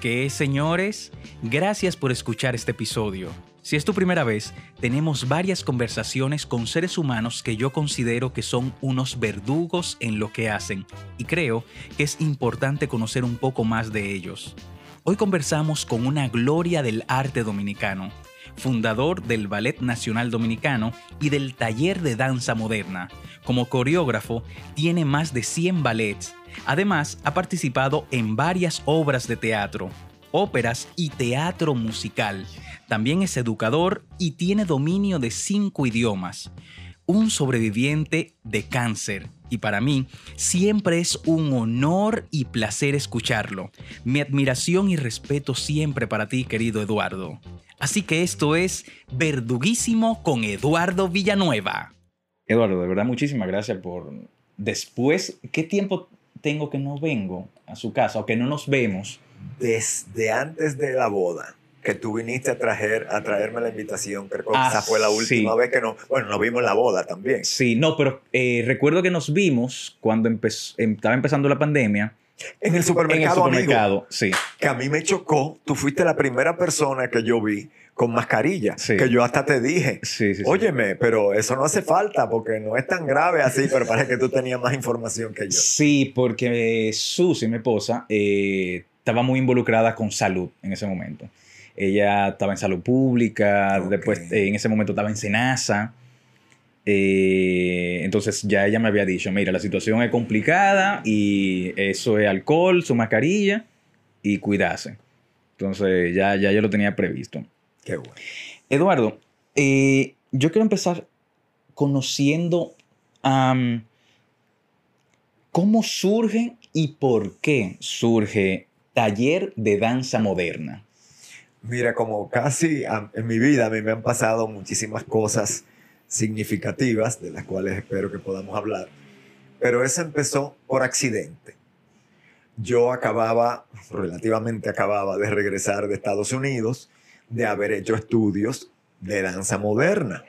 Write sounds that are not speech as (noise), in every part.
¿Qué, señores? Gracias por escuchar este episodio. Si es tu primera vez, tenemos varias conversaciones con seres humanos que yo considero que son unos verdugos en lo que hacen y creo que es importante conocer un poco más de ellos. Hoy conversamos con una gloria del arte dominicano, fundador del Ballet Nacional Dominicano y del Taller de Danza Moderna. Como coreógrafo, tiene más de 100 ballets. Además, ha participado en varias obras de teatro, óperas y teatro musical. También es educador y tiene dominio de cinco idiomas. Un sobreviviente de cáncer. Y para mí siempre es un honor y placer escucharlo. Mi admiración y respeto siempre para ti, querido Eduardo. Así que esto es Verduguísimo con Eduardo Villanueva. Eduardo, de verdad muchísimas gracias por... Después, ¿qué tiempo tengo que no vengo a su casa o que no nos vemos? Desde antes de la boda que tú viniste a, traer, a traerme la invitación, creo que Ah, esa fue la última sí. vez que nos, bueno, nos vimos en la boda también. Sí, no, pero eh, recuerdo que nos vimos cuando empezó, em- estaba empezando la pandemia En el en el supermercado, supermercado. amigo, Sí, que a mí me chocó, tú fuiste la primera persona que yo vi con mascarilla, Sí. que yo hasta te dije, sí, sí. óyeme, pero eso no hace falta porque no es tan grave así, pero parece que tú tenías más información que yo. Sí, porque Susi, mi esposa, eh, estaba muy involucrada con salud en ese momento. Ella estaba en salud pública, después eh, en ese momento estaba en Senasa. Eh, entonces ya ella me había dicho, mira, la situación es complicada y eso es alcohol, su mascarilla y cuidarse. Entonces ya, ya yo lo tenía previsto. Qué bueno. Eduardo, eh, yo quiero empezar conociendo cómo surge y por qué surge Taller de Danza Moderna. Mira, como casi en mi vida a mí me han pasado muchísimas cosas significativas de las cuales espero que podamos hablar, pero eso empezó por accidente. Yo acababa, relativamente acababa de regresar de Estados Unidos, de haber hecho estudios de danza moderna,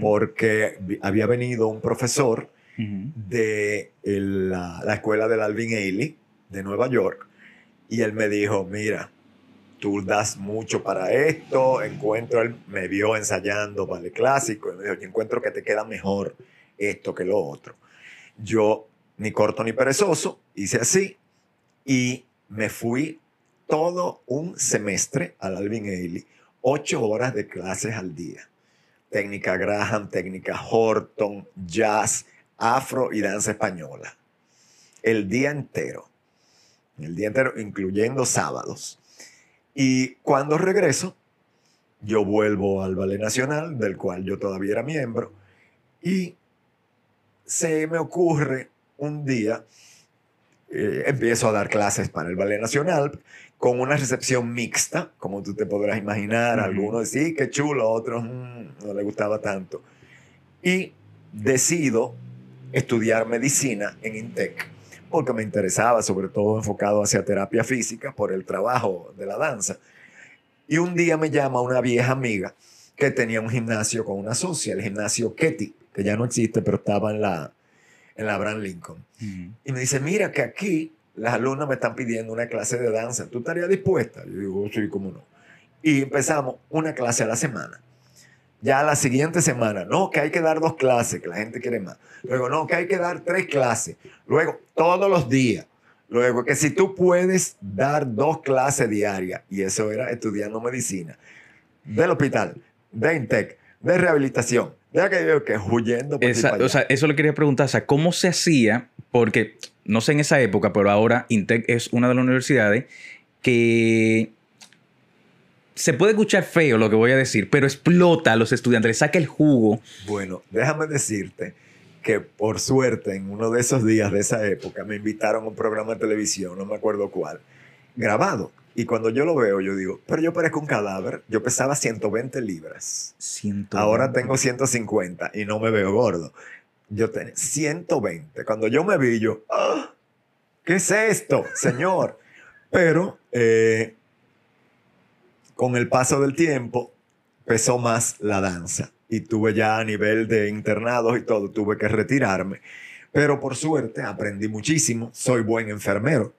porque había venido un profesor de el- la, la escuela del Alvin Ailey de Nueva York y él me dijo, mira, tú das mucho para esto, encuentro, él me vio ensayando ballet clásico y me dijo, yo encuentro que te queda mejor esto que lo otro. Yo, ni corto ni perezoso, hice así y me fui todo un semestre al Alvin Ailey, ocho horas de clases al día. Técnica Graham, técnica Horton, jazz, afro y danza española. El día entero. El día entero, incluyendo sábados. Y cuando regreso, yo vuelvo al Ballet Nacional, del cual yo todavía era miembro, y se me ocurre un día, eh, empiezo a dar clases para el Ballet Nacional con una recepción mixta, como tú te podrás imaginar. Algunos sí, qué chulo, otros mm, no les gustaba tanto. Y decido estudiar medicina en INTEC, porque me interesaba, sobre todo enfocado hacia terapia física por el trabajo de la danza. Y un día me llama una vieja amiga que tenía un gimnasio con una socia, el gimnasio Ketty, que ya no existe, pero estaba en la, en la Abraham Lincoln. Y me dice, mira que aquí las alumnas me están pidiendo una clase de danza. ¿Tú estarías dispuesta? Yo digo, sí, cómo no. Y empezamos una clase a la semana. Ya la siguiente semana, no, que hay que dar dos clases, que la gente quiere más. Luego, no, que hay que dar tres clases. Luego, todos los días. Luego, que si tú puedes dar dos clases diarias, y eso era estudiando medicina, del hospital, de INTEC, de rehabilitación, de aquello que huyendo por Esa- o sea, eso le quería preguntar, o sea, ¿cómo se hacía? Porque, no sé en esa época, pero ahora INTEC es una de las universidades que se puede escuchar feo lo que voy a decir, pero explota a los estudiantes, les saca el jugo. Bueno, déjame decirte que por suerte en uno de esos días de esa época me invitaron a un programa de televisión, no me acuerdo cuál, grabado. Y cuando yo lo veo, yo digo, pero yo parezco un cadáver. Yo pesaba 120 libras. Ahora tengo 150 y no me veo gordo. Yo tenía 120. Cuando yo me vi, yo, "Ah, ¿qué es esto, señor? Pero eh, con el paso del tiempo pesó más la danza y tuve ya a nivel de internados y todo, tuve que retirarme. Pero por suerte aprendí muchísimo, soy buen enfermero.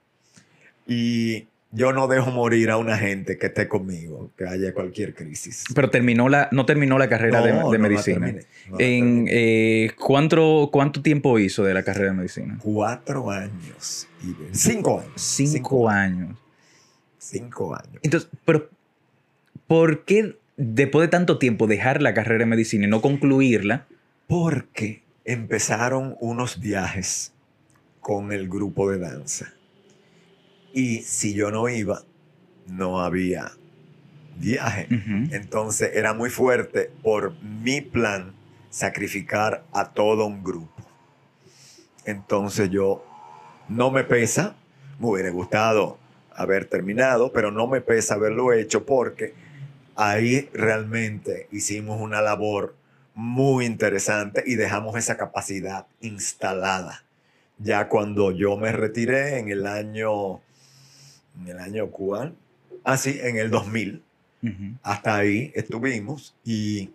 Y yo no dejo morir a una gente que esté conmigo, que haya cualquier crisis. Pero terminó la, no terminó la carrera de, No, de no la medicina. terminé, no la en, eh, ¿cuánto, ¿Cuánto tiempo hizo de la carrera de medicina? Cuatro años. Y cinco años. Cinco, años. Cinco años. Entonces, pero ¿por qué después de tanto tiempo dejar la carrera de medicina y no concluirla? Porque empezaron unos viajes con el grupo de danza. Y si yo no iba, no había viaje. Entonces era muy fuerte por mi plan sacrificar a todo un grupo. Entonces yo no me pesa, me hubiera gustado haber terminado, pero no me pesa haberlo hecho porque ahí realmente hicimos una labor muy interesante y dejamos esa capacidad instalada. Ya cuando yo me retiré en el año, en el año cuál? Ah, sí, en el 2000 Ujú. hasta ahí estuvimos y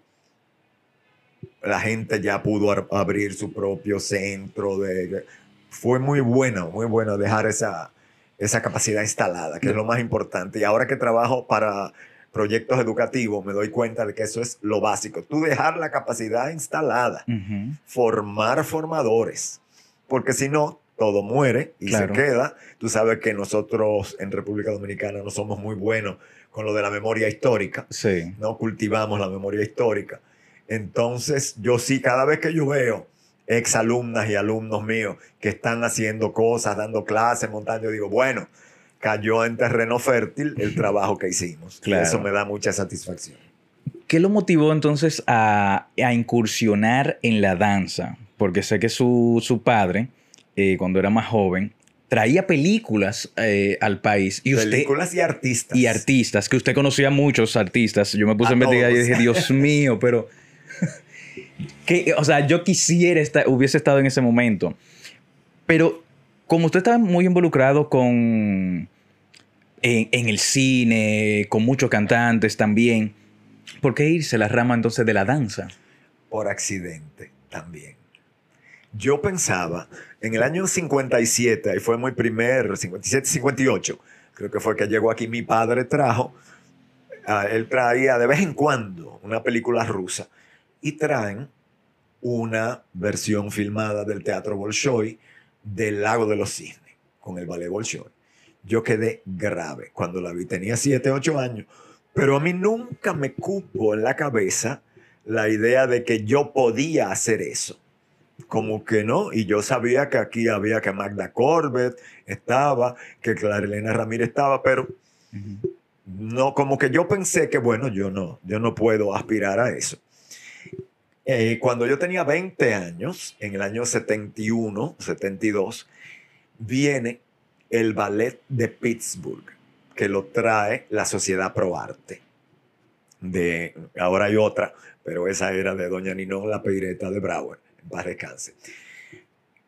la gente ya pudo abrir su propio centro de fue muy bueno muy bueno dejar esa esa capacidad instalada que es lo más importante y ahora que trabajo para proyectos educativos me doy cuenta de que eso es lo básico tú dejar la capacidad instalada formar formadores porque si no todo muere y Claro. se queda tú sabes que nosotros en República Dominicana no somos muy buenos con lo de la memoria histórica Sí. no cultivamos la memoria histórica. Entonces, yo sí, cada vez que yo veo exalumnas y alumnos míos que están haciendo cosas, dando clases, montando, yo digo, bueno, cayó en terreno fértil el (laughs) trabajo que hicimos. Claro. eso me da mucha satisfacción. ¿Qué lo motivó entonces a, a incursionar en la danza? Porque sé que su, su padre, eh, cuando era más joven, traía películas eh, al país y usted Películas y artistas. y artistas, que usted conocía muchos artistas. Yo me puse a, A investigar y dije, Dios (laughs) mío, pero... que, o sea, yo quisiera estar, hubiese estado en ese momento. Pero como usted estaba muy involucrado con... En, en el cine, con muchos cantantes también, ¿por qué irse a la rama entonces de la danza? por accidente también. Yo pensaba, en el año 57, ahí fue muy primer, 57, 58, creo que fue que llegó aquí, mi padre trajo, él traía de vez en cuando una película rusa y traen una versión filmada del Teatro Bolshoi del Lago de los Cisnes con el ballet Bolshoi. Yo quedé grave cuando la vi, tenía 7, 8 años, pero a mí nunca me cupo en la cabeza la idea de que yo podía hacer eso. Como que no, y yo sabía que aquí había que Magda Corbett estaba, que Clarilena Ramírez estaba, pero no, como que yo pensé que bueno, yo no, yo no puedo aspirar a eso. Eh, cuando yo tenía 20 años, en el año 71, 72, viene el ballet de Pittsburgh, que lo trae la Sociedad Pro Arte. De, ahora hay otra, pero esa era de Doña Ninón, la peireta de Brauer, paz descanse.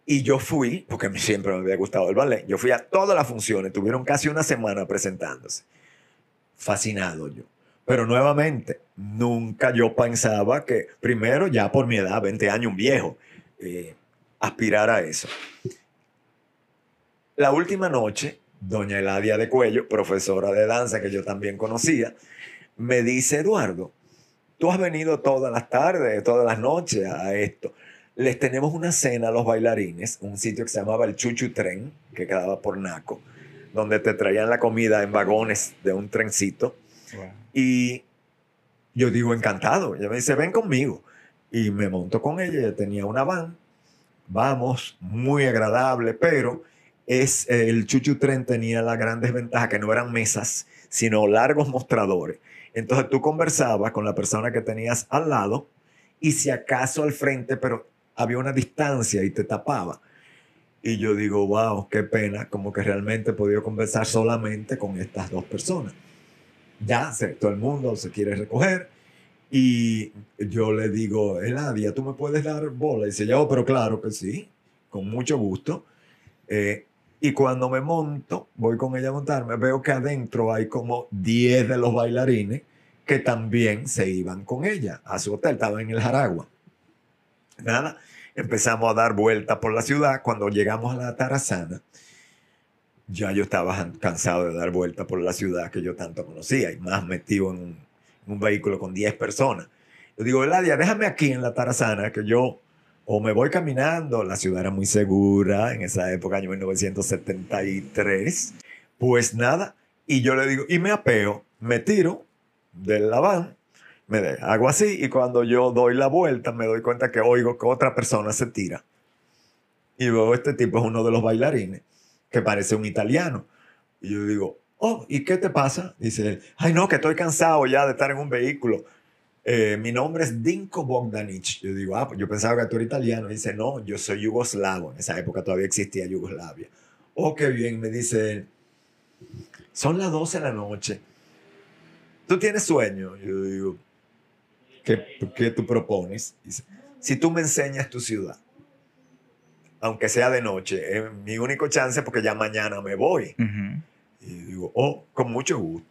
Y yo fui, porque siempre me había gustado el ballet, yo fui a todas las funciones, tuvieron casi una semana presentándose. Fascinado yo. Pero nuevamente, nunca yo pensaba que, primero, ya por mi edad, 20 años, un viejo, eh, aspirar a eso. La última noche, doña Eladia de Cuello, profesora de danza que yo también conocía, me dice, Eduardo, tú has venido todas las tardes, todas las noches a esto. Les tenemos una cena a los bailarines, un sitio que se llamaba el Chuchu Tren, que quedaba por Naco, donde te traían la comida en vagones de un trencito. Y yo digo, encantado. Ella me dice, ven conmigo. Y me monto con ella. Ella tenía una van. Vamos, muy agradable, pero es el Chuchu Tren tenía la gran desventaja que no eran mesas, sino largos mostradores. Entonces tú conversabas con la persona que tenías al lado y si acaso al frente, pero había una distancia y te tapaba. Y yo digo, wow, qué pena, como que realmente he podido conversar solamente con estas dos personas. Ya todo el mundo se quiere recoger y yo le digo, Eladia, ¿tú me puedes dar bola? Y dice, yo, pero claro que sí, con mucho gusto. Eh, y cuando me monto, voy con ella a montarme, veo que adentro hay como 10 de los bailarines que también se iban con ella a su hotel, estaban en el Jaragua. Nada, empezamos a dar vueltas por la ciudad. Cuando llegamos a la Tarazana, ya yo estaba cansado de dar vueltas por la ciudad que yo tanto conocía y más metido en un, vehículo con 10 personas. Yo digo, Eladia, déjame aquí en la Tarazana que yo o me voy caminando, la ciudad era muy segura en esa época, año 1973. Pues nada, y yo le digo, y me apeo, me tiro del van, me hago así, y cuando yo doy la vuelta me doy cuenta que oigo que otra persona se tira. Y veo, este tipo es uno de los bailarines, que parece un italiano. Y yo digo, oh, ¿y qué te pasa? Dice él, ay no, que estoy cansado ya de estar en un vehículo. Eh, mi nombre es Dinko Bogdanich. Yo digo, ah, pues yo pensaba que tú eres italiano. dice, no, yo soy yugoslavo. En esa época todavía existía Yugoslavia. Oh, qué bien, me dice Son las 12 de la noche. ¿Tú tienes sueño? Yo digo, ¿qué, qué tú propones? Dice, si tú me enseñas tu ciudad, aunque sea de noche, es mi único chance porque ya mañana me voy. Y digo, oh, con mucho gusto.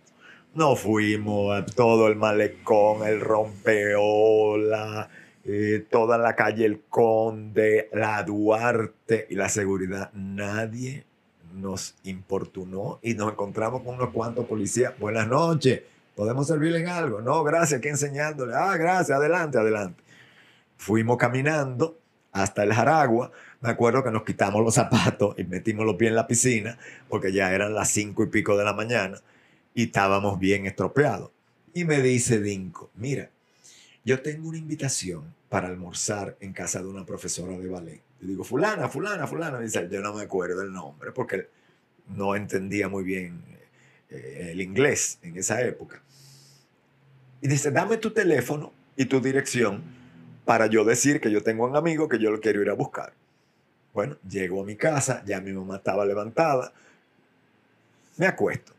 Nos fuimos a todo el malecón, el rompeola, eh, toda la calle El Conde, la Duarte y la seguridad. Nadie nos importunó y nos encontramos con unos cuantos policías. Buenas noches, ¿podemos servirle en algo? No, gracias, aquí enseñándole. Ah, gracias, adelante, adelante. Fuimos caminando hasta el Jaragua. Me acuerdo que nos quitamos los zapatos y metimos los pies en la piscina porque ya eran las cinco y pico de la mañana y estábamos bien estropeados. Y me dice Dinko, mira, yo tengo una invitación para almorzar en casa de una profesora de ballet. Yo digo, fulana, fulana, fulana. dice, yo no me acuerdo el nombre porque no entendía muy bien eh, el inglés en esa época. Y dice, dame tu teléfono y tu dirección para yo decir que yo tengo un amigo que yo lo quiero ir a buscar. Bueno, llego a mi casa, ya mi mamá estaba levantada, me acuesto.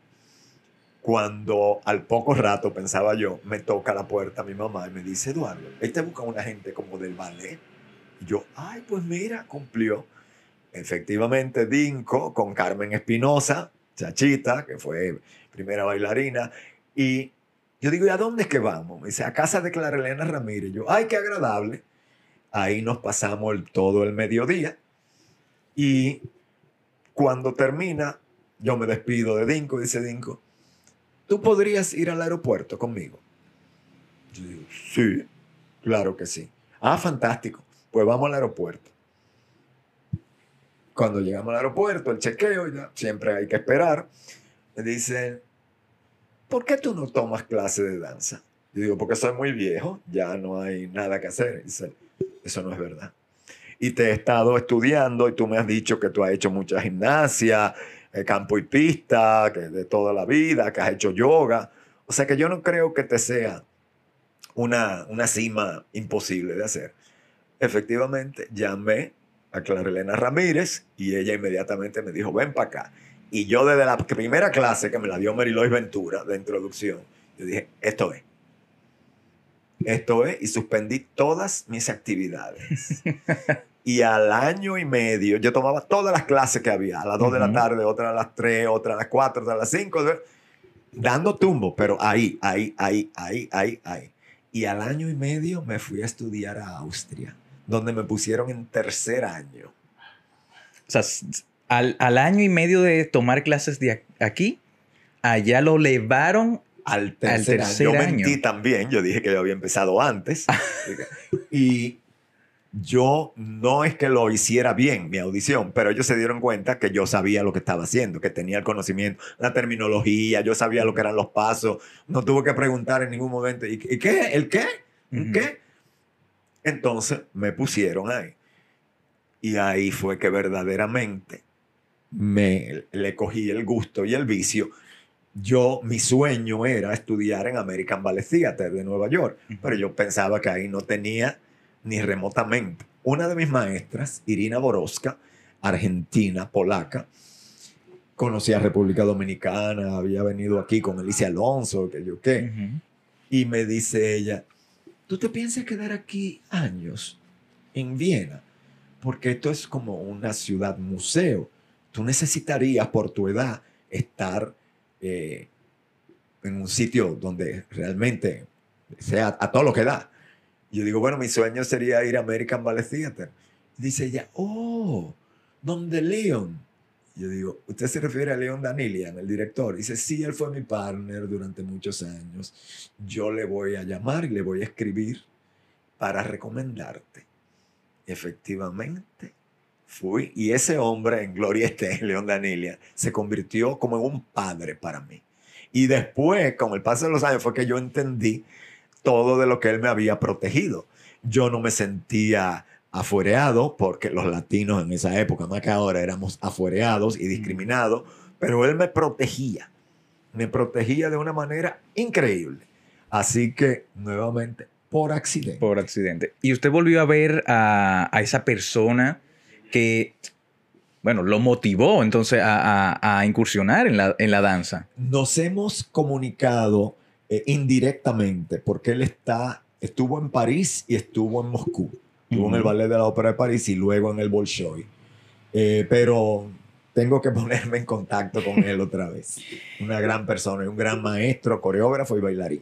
Cuando al poco rato, pensaba yo, me toca la puerta mi mamá y me dice, Eduardo, él te busca una gente como del ballet. Y yo, ay, pues mira, cumplió. Efectivamente, Dinko con Carmen Espinosa, Chachita, que fue primera bailarina. Y yo digo, ¿y a dónde es que vamos? Me dice, a casa de Clara Elena Ramírez. yo, ay, qué agradable. Ahí nos pasamos todo el mediodía. Y cuando termina, yo me despido de Dinko, dice Dinko, ¿tú podrías ir al aeropuerto conmigo? Yo digo, sí, claro que sí. Ah, fantástico. Pues vamos al aeropuerto. Cuando llegamos al aeropuerto, el chequeo, ya siempre hay que esperar. Me dicen, ¿por qué tú no tomas clase de danza? Yo digo, porque soy muy viejo, ya no hay nada que hacer. Dice, eso no es verdad. Y te he estado estudiando y tú me has dicho que tú has hecho mucha gimnasia, eh, campo y pista, que de toda la vida, que has hecho yoga. O sea que yo no creo que te sea una, una cima imposible de hacer. Efectivamente, llamé a Clara Elena Ramírez y ella inmediatamente me dijo, ven para acá. Y yo desde la primera clase que me la dio Marilois Ventura de introducción, yo dije, esto es. Esto es, y suspendí todas mis actividades. (laughs) Y al año y medio yo tomaba todas las clases que había, a las 2 de la tarde, otra a las 3, otra a las 4, otra a las 5, dando tumbo, pero ahí, ahí, ahí, ahí, ahí, ahí. Y al año y medio me fui a estudiar a Austria, donde me pusieron en tercer año. O sea, al, al año y medio de tomar clases de aquí, allá lo llevaron al tercer, año. Yo mentí también, yo dije que yo había empezado antes. (laughs) y yo no es que lo hiciera bien mi audición, pero ellos se dieron cuenta que yo sabía lo que estaba haciendo, que tenía el conocimiento, la terminología, yo sabía lo que eran los pasos, no tuve que preguntar en ningún momento, ¿y, qué? ¿El qué? ¿El qué? Entonces me pusieron ahí. Y ahí fue que verdaderamente me le cogí el gusto y el vicio. Yo, mi sueño era estudiar en American Ballet Theater de Nueva York, pero yo pensaba que ahí no tenía ni remotamente. Una de mis maestras, Irina Boroska, argentina, polaca, conocía a República Dominicana, había venido aquí con Alicia Alonso, que yo qué. Y me dice ella, ¿tú te piensas quedar aquí años en Viena? Porque esto es como una ciudad museo. Tú necesitarías, por tu edad, estar eh, en un sitio donde realmente sea a todo lo que da yo digo, bueno, mi sueño sería ir a American Ballet Theater. dice ella, oh, donde Leon. Yo digo, ¿usted se refiere a León Danilian, el director? Dice, sí, él fue mi partner durante muchos años. Yo le voy a llamar y le voy a escribir para recomendarte. Efectivamente, fui. Y ese hombre, en Gloria esté, (laughs) León Danilia, se convirtió como en un padre para mí. Y después, con el paso de los años, fue que yo entendí todo de lo que él me había protegido. Yo no me sentía afuereado, porque los latinos en esa época, más que ahora, éramos afuereados y discriminados, pero él me protegía, me protegía de una manera increíble. Así que, nuevamente, por accidente. Por accidente. Y usted volvió a ver a, esa persona que, bueno, lo motivó entonces a, incursionar en la, en la, danza. Nos hemos comunicado eh, indirectamente porque él está, estuvo en París y estuvo en Moscú. Estuvo en el Ballet de la Ópera de París y luego en el Bolshoi. Eh, pero tengo que (laughs) ponerme en contacto con él otra vez. Una gran persona y un gran maestro, coreógrafo y bailarín.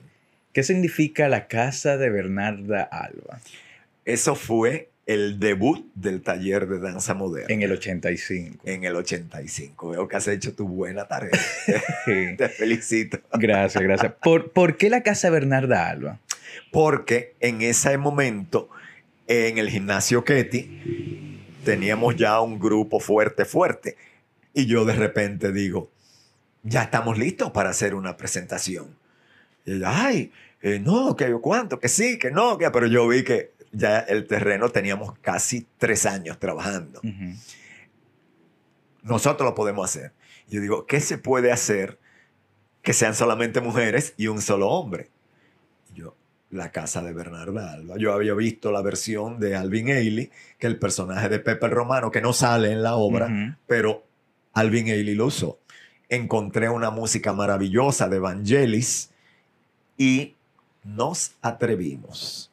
¿Qué significa la casa de Bernarda Alba? Eso fue el debut del taller de danza moderna. En el 85. En el 85. Veo que has hecho tu buena tarea. (laughs) Te felicito. Gracias, gracias. ¿Por, ¿Por, qué la casa Bernarda Alba? Porque en ese momento, en el gimnasio Ketty, teníamos ya un grupo fuerte, fuerte. Y yo de repente digo, ya estamos listos para hacer una presentación. Y ay, eh, no, que cuánto, que sí, que no, que, pero yo vi que ya el terreno teníamos casi tres años trabajando. Nosotros lo podemos hacer. Yo digo, ¿qué se puede hacer que sean solamente mujeres y un solo hombre? La casa de Bernarda Alba. Yo había visto la versión de Alvin Ailey, que el personaje de Pepe el Romano, que no sale en la obra, pero Alvin Ailey lo usó. Encontré una música maravillosa de Vangelis, y nos atrevimos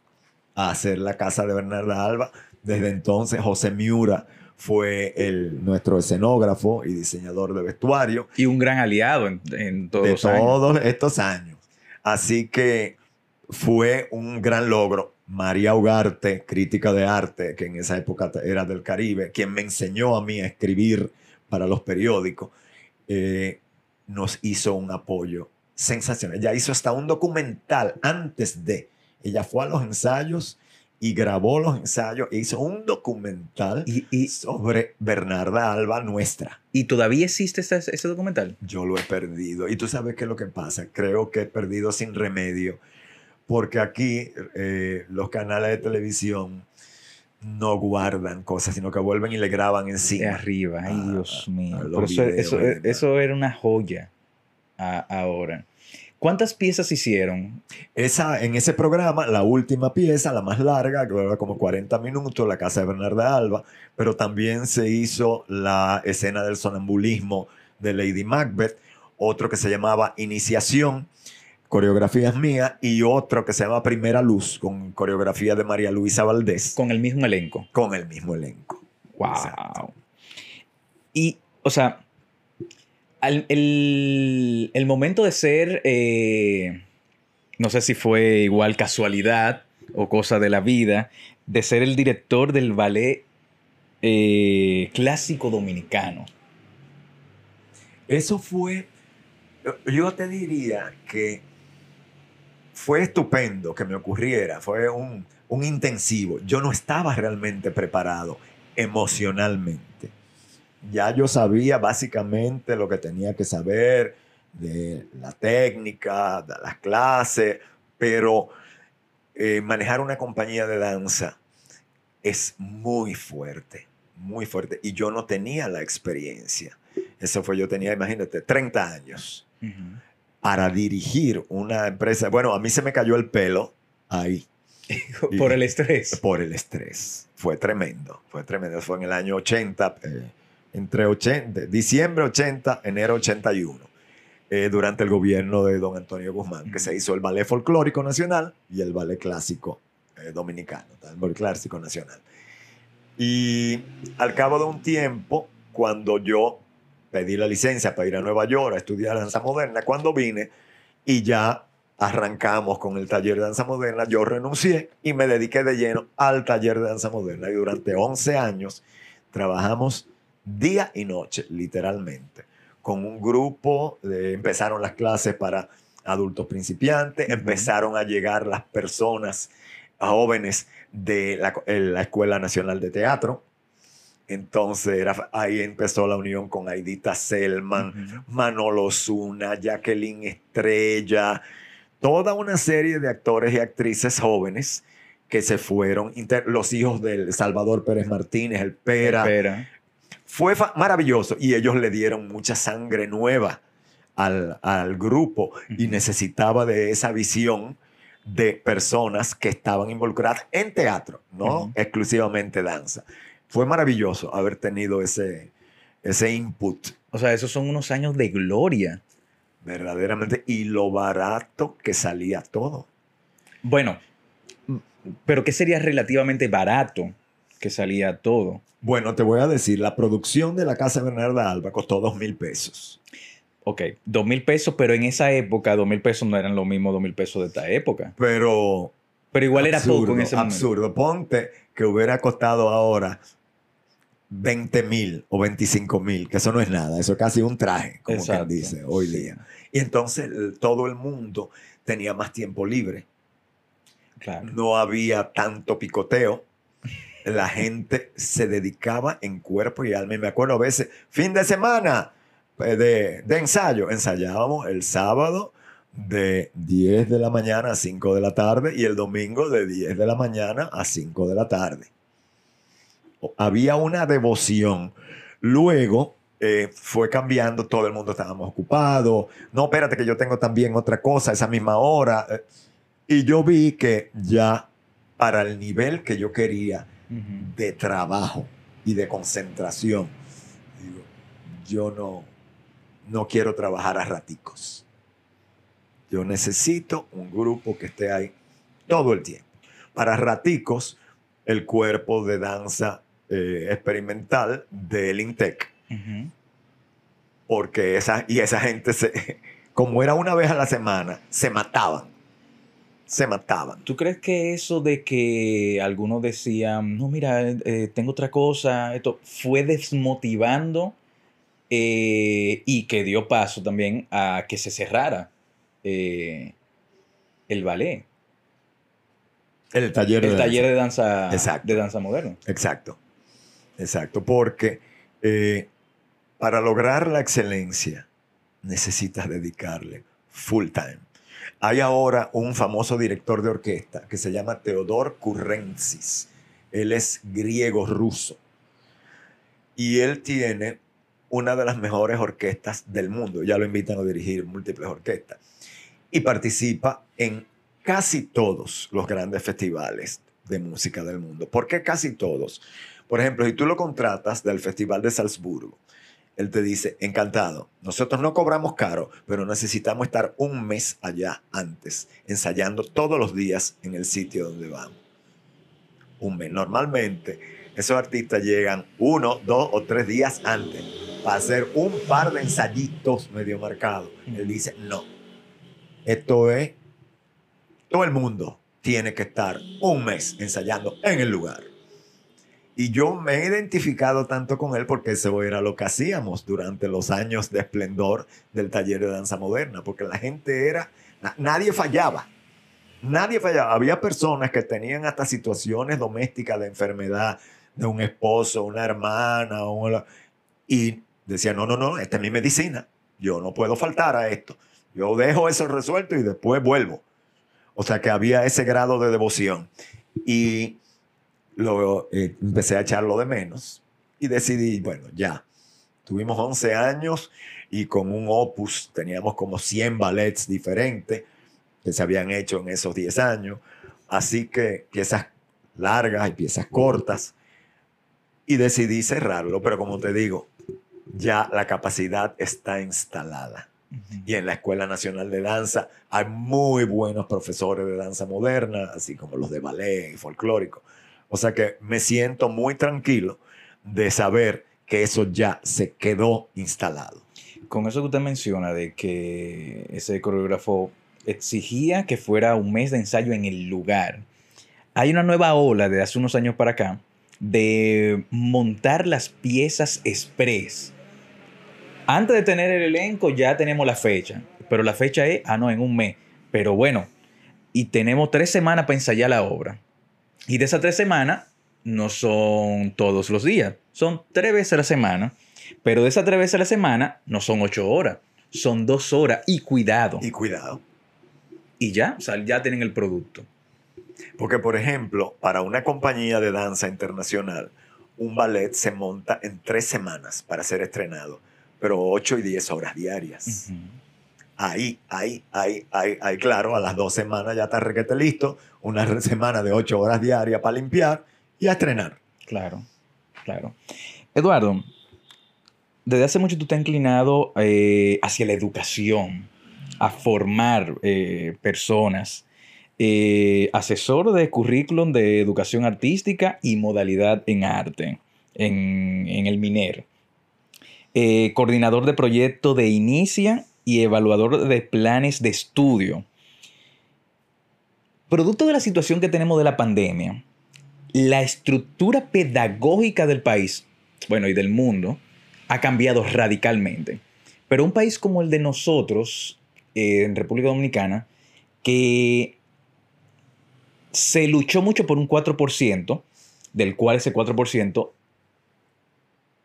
a hacer la casa de Bernarda Alba. Desde entonces José Miura fue el, nuestro escenógrafo y diseñador de vestuario. Y un gran aliado en, todos, todos estos años. Así que fue un gran logro. María Ugarte, crítica de arte, que en esa época era del Caribe, quien me enseñó a mí a escribir para los periódicos, eh, nos hizo un apoyo sensacional. Ella hizo hasta un documental antes de. Ella fue a los ensayos y grabó los ensayos e hizo un documental y, sobre Bernarda Alba nuestra. ¿Y todavía existe ese, ese, documental? Yo lo he perdido. Y tú sabes qué es lo que pasa. Creo que he perdido sin remedio. Porque aquí eh, los canales de televisión no guardan cosas, sino que vuelven y le graban encima. De arriba, ay Dios mío. eso, eso, era una joya ahora. ¿Cuántas piezas hicieron? Esa, en ese programa, la última pieza, la más larga, que era como 40 minutos, La Casa de Bernarda Alba, pero también se hizo la escena del sonambulismo de Lady Macbeth, otro que se llamaba Iniciación, coreografías mías, y otro que se llama Primera Luz, con coreografía de María Luisa Valdés. Con el mismo elenco. Con el mismo elenco. ¡Wow! Y, o sea, el, momento de ser, eh, no sé si fue igual casualidad o cosa de la vida, de ser el director del ballet eh, clásico dominicano. Eso fue, yo te diría que fue estupendo que me ocurriera, fue un, un intensivo. Yo no estaba realmente preparado emocionalmente ya yo sabía básicamente lo que tenía que saber de la técnica, de las clases, pero eh, manejar una compañía de danza es muy fuerte, muy fuerte. Y yo no tenía la experiencia. Eso fue, yo tenía, imagínate, 30 años para dirigir una empresa. Bueno, a mí se me cayó el pelo ahí. (laughs) por el estrés. Por el estrés. Fue tremendo, fue tremendo. Fue en el año 80 entre 80, diciembre 80, enero 81, eh, durante el gobierno de don Antonio Guzmán, que se hizo el Ballet Folclórico Nacional y el Ballet Clásico eh, Dominicano, el Ballet Clásico Nacional. Y al cabo de un tiempo, cuando yo pedí la licencia para ir a Nueva York a estudiar danza moderna, cuando vine y ya arrancamos con el taller de danza moderna, yo renuncié y me dediqué de lleno al taller de danza moderna. Y durante 11 años trabajamos día y noche, literalmente. Con un grupo, de- empezaron las clases para adultos principiantes, empezaron a llegar las personas jóvenes de la, la Escuela Nacional de Teatro. Entonces era- ahí empezó la unión con Aidita Selman. Manolo Zuna, Jacqueline Estrella, toda una serie de actores y actrices jóvenes que se fueron, los hijos del Salvador Pérez Martínez, el Pera. Espera. Fue maravilloso y ellos le dieron mucha sangre nueva al, al grupo y necesitaba de esa visión de personas que estaban involucradas en teatro, no exclusivamente danza. Fue maravilloso haber tenido ese, ese input O sea, esos son unos años de gloria. verdaderamente y lo barato que salía todo. Bueno, pero ¿qué sería relativamente barato que salía todo? Bueno, te voy a decir, la producción de la Casa Bernarda Alba costó dos mil pesos. Ok, dos mil pesos, pero en esa época dos mil pesos no eran lo mismo dos mil pesos de esta época. Pero Pero igual era absurdo, poco en ese momento. absurdo. Ponte que hubiera costado ahora 20 mil o 25 mil, que eso no es nada, eso es casi un traje, como Exacto. quien dice hoy día. Y entonces todo el mundo tenía más tiempo libre, Claro. no había tanto picoteo, la gente se dedicaba en cuerpo y alma. Y me acuerdo a veces, fin de semana eh, de, de ensayo, ensayábamos el sábado de 10 de la mañana a 5 de la tarde y el domingo de 10 de la mañana a 5 de la tarde. Había una devoción. Luego eh, fue cambiando, todo el mundo estábamos ocupados. No, espérate que yo tengo también otra cosa esa misma hora. Y yo vi que ya para el nivel que yo quería de trabajo y de concentración, digo, yo no, no quiero trabajar a raticos. Yo necesito un grupo que esté ahí todo el tiempo. Para raticos, el cuerpo de danza eh, experimental del INTEC, porque esa, y esa gente, se, (laughs) como era una vez a la semana, se mataban. Se mataban. ¿Tú crees que eso de que algunos decían, no, mira, eh, tengo otra cosa, esto fue desmotivando eh, y que dio paso también a que se cerrara eh, el ballet, El taller el de taller danza. de danza, Exacto. de danza moderna? Exacto, exacto, porque eh, para lograr la excelencia necesitas dedicarle full time. Hay ahora un famoso director de orquesta que se llama Teodor Kurrentzis. Él es griego-ruso y él tiene una de las mejores orquestas del mundo. Ya lo invitan a dirigir múltiples orquestas y participa en casi todos los grandes festivales de música del mundo. ¿Por qué casi todos? Por ejemplo, si tú lo contratas del Festival de Salzburgo, él te dice, encantado, nosotros no cobramos caro, pero necesitamos estar un mes allá antes, ensayando todos los días en el sitio donde vamos. Un mes. Normalmente, esos artistas llegan uno, dos o tres días antes para hacer un par de ensayitos medio marcados. Él dice, no, esto es, todo el mundo tiene que estar un mes ensayando en el lugar. Y yo me he identificado tanto con él porque eso era lo que hacíamos durante los años de esplendor del taller de danza moderna, porque la gente era, na- nadie fallaba, nadie fallaba. Había personas que tenían hasta situaciones domésticas de enfermedad de un esposo, una hermana, una- y decían, no, no, no, esta es mi medicina, yo no puedo faltar a esto, yo dejo eso resuelto y después vuelvo. O sea que había ese grado de devoción. Y lo, eh, empecé a echarlo de menos y decidí, bueno, ya. Tuvimos 11 años y con un opus teníamos como 100 ballets diferentes que se habían hecho en esos 10 años. Así que piezas largas y piezas cortas. Y decidí cerrarlo, pero como te digo, ya la capacidad está instalada. Y en la Escuela Nacional de Danza hay muy buenos profesores de danza moderna, así como los de ballet y folclórico. O sea que me siento muy tranquilo de saber que eso ya se quedó instalado. Con eso que usted menciona de que ese coreógrafo exigía que fuera un mes de ensayo en el lugar. Hay una nueva ola de hace unos años para acá de montar las piezas express. Antes de tener el elenco ya tenemos la fecha, pero la fecha es, ah, no, en un mes. Pero bueno, y tenemos tres semanas para ensayar la obra. Y de esas tres semanas no son todos los días, son tres veces a la semana. Pero de esas tres veces a la semana no son ocho horas, son dos horas. Y cuidado. Y cuidado. Y ya, o sea, ya tienen el producto. Porque, por ejemplo, para una compañía de danza internacional, un ballet se monta en tres semanas para ser estrenado, pero ocho y diez horas diarias. Ahí, ahí, ahí, ahí, ahí, claro, a las dos semanas ya está requete listo, una semana de ocho horas diarias para limpiar y a estrenar. Claro, claro. Eduardo, desde hace mucho tú te has inclinado eh, hacia la educación, a formar eh, personas. Eh, asesor de currículum de educación artística y modalidad en arte en, el MINER. coordinador de proyecto de Inicia y evaluador de planes de estudio. Producto de la situación que tenemos de la pandemia, la estructura pedagógica del país, bueno, y del mundo, ha cambiado radicalmente. Pero un país como el de nosotros, eh, en República Dominicana, que se luchó mucho por un 4%, del cual ese 4%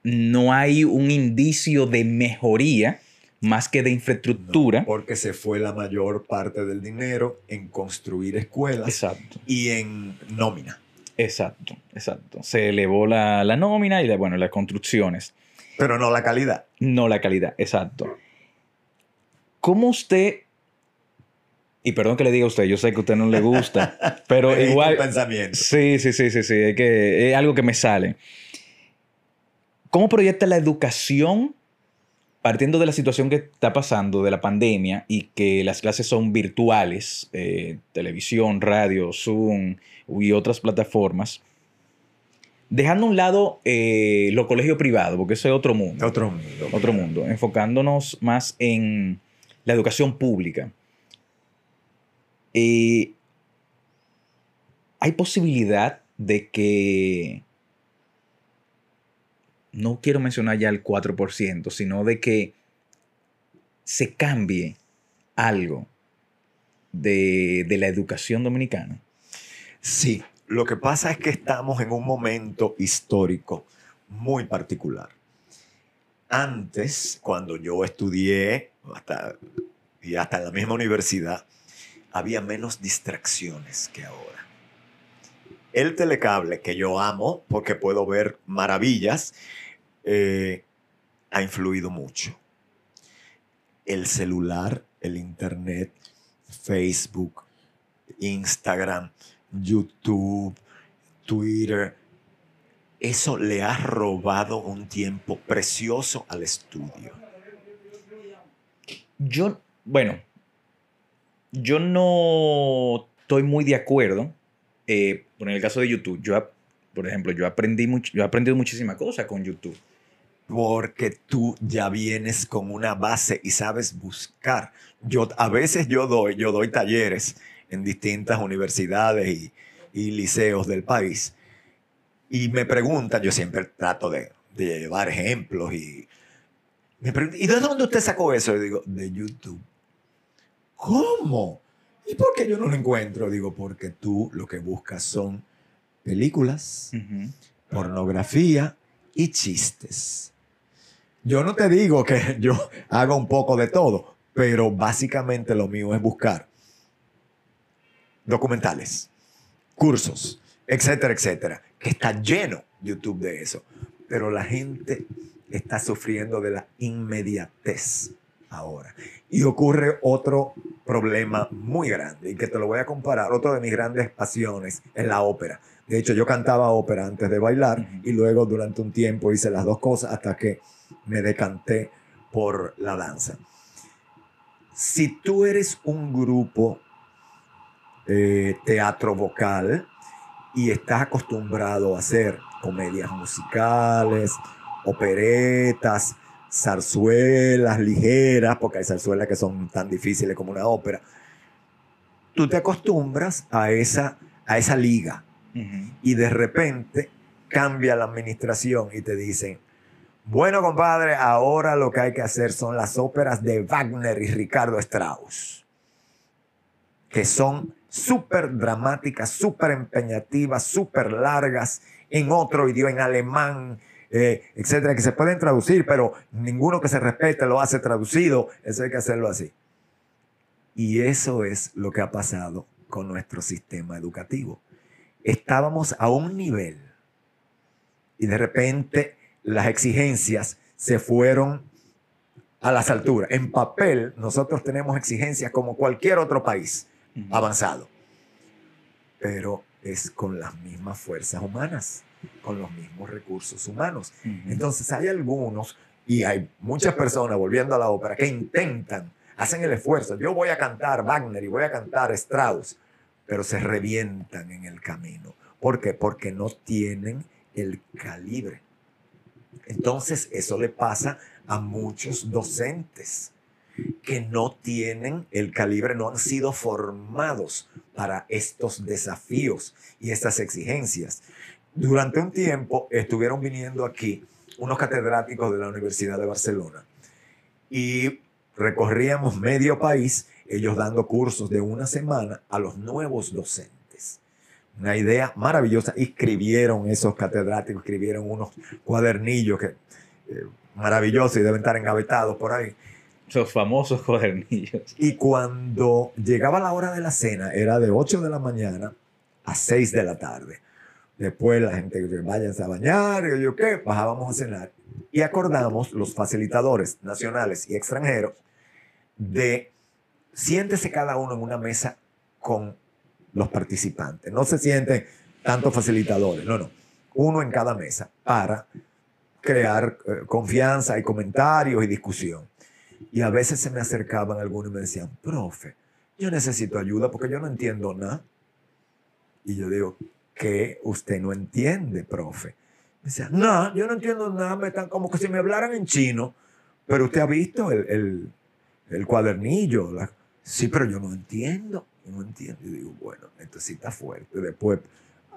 no hay un indicio de mejoría más que de infraestructura. porque se fue la mayor parte del dinero en construir escuelas exacto. y en nómina. Exacto, exacto. Se elevó la, nómina y bueno, las construcciones. Pero no la calidad. No la calidad, exacto. ¿Cómo usted, y perdón que le diga a usted, yo sé que a usted no le gusta, (laughs) pero igual... pensamiento. Sí, sí, sí, sí, sí, es, que, es algo que me sale. ¿Cómo proyecta la educación partiendo de la situación que está pasando de la pandemia y que las clases son virtuales, eh, televisión, radio, Zoom y otras plataformas, dejando a un lado eh, los colegios privados, porque eso es otro mundo. Otro mundo. Otro mundo, enfocándonos más en la educación pública. Eh, hay posibilidad de que no quiero mencionar ya el 4%, sino de que se cambie algo de, la educación dominicana. Sí, lo que pasa es que estamos en un momento histórico muy particular. Antes, cuando yo estudié, hasta, y hasta en la misma universidad, había menos distracciones que ahora. El telecable, que yo amo porque puedo ver maravillas, eh, ha influido mucho. El celular, el internet, Facebook, Instagram, YouTube, Twitter, eso le ha robado un tiempo precioso al estudio. Yo, bueno, yo no estoy muy de acuerdo. Eh, en el caso de YouTube, yo, por ejemplo, yo aprendí mucho, yo he aprendido muchísimas cosas con YouTube porque tú ya vienes con una base y sabes buscar. Yo a veces yo doy, yo doy talleres en distintas universidades y, y liceos del país y me preguntan, yo siempre trato de, de llevar ejemplos y me preguntan, ¿y de dónde usted sacó eso? Yo digo, de YouTube. ¿Cómo? ¿Y por qué yo no lo encuentro? Digo, porque tú lo que buscas son películas, pornografía y chistes. Yo no te digo que (laughs) yo haga un poco de todo, pero básicamente lo mío es buscar documentales, cursos, etcétera, etcétera, que está lleno YouTube de eso. Pero la gente está sufriendo de la inmediatez ahora. Y ocurre otro problema muy grande y que te lo voy a comparar. Otro de mis grandes pasiones es la ópera. De hecho, yo cantaba ópera antes de bailar y luego durante un tiempo hice las dos cosas hasta que me decanté por la danza. Si tú eres un grupo eh, teatro vocal y estás acostumbrado a hacer comedias musicales, operetas, zarzuelas ligeras, porque hay zarzuelas que son tan difíciles como una ópera, tú te acostumbras a esa, a esa liga y de repente cambia la administración y te dicen, bueno, compadre, ahora lo que hay que hacer son las óperas de Wagner y Ricardo Strauss, que son súper dramáticas, súper empeñativas, súper largas, en otro idioma, en alemán, eh, etcétera, que se pueden traducir, pero ninguno que se respete lo hace traducido. Eso hay que hacerlo así. Y eso es lo que ha pasado con nuestro sistema educativo. Estábamos a un nivel y de repente las exigencias se fueron a las alturas. En papel, nosotros tenemos exigencias como cualquier otro país avanzado, pero es con las mismas fuerzas humanas, con los mismos recursos humanos. Entonces hay algunos, y hay muchas personas, volviendo a la ópera, que intentan, hacen el esfuerzo. Yo voy a cantar Wagner y voy a cantar Strauss, pero se revientan en el camino. ¿Por qué? Porque no tienen el calibre. Entonces, eso le pasa a muchos docentes que no tienen el calibre, no han sido formados para estos desafíos y estas exigencias. Durante un tiempo estuvieron viniendo aquí unos catedráticos de la Universidad de Barcelona y recorríamos medio país, ellos dando cursos de una semana a los nuevos docentes una idea maravillosa. Escribieron esos catedráticos, escribieron unos cuadernillos que eh, maravillosos y deben estar engavetados por ahí. Esos famosos (laughs) cuadernillos. Y cuando llegaba la hora de la cena, era de 8 de la mañana a 6 de la tarde. Después la gente que váyanse a bañar, y yo qué, bajábamos a cenar. Y acordamos, los facilitadores nacionales y extranjeros, de siéntese cada uno en una mesa con los participantes. No se sienten tantos facilitadores, no, no. Uno en cada mesa para crear eh, confianza y comentarios y discusión. Y a veces se me acercaban algunos y me decían, profe, yo necesito ayuda porque yo no entiendo nada. Y yo digo, ¿qué usted no entiende, profe? Me decían, no, yo no entiendo nada, me están como que si me hablaran en chino, pero usted ha visto el, el, cuadernillo. sí, pero yo no entiendo no entiendo. Y digo, bueno, esto está fuerte. Después,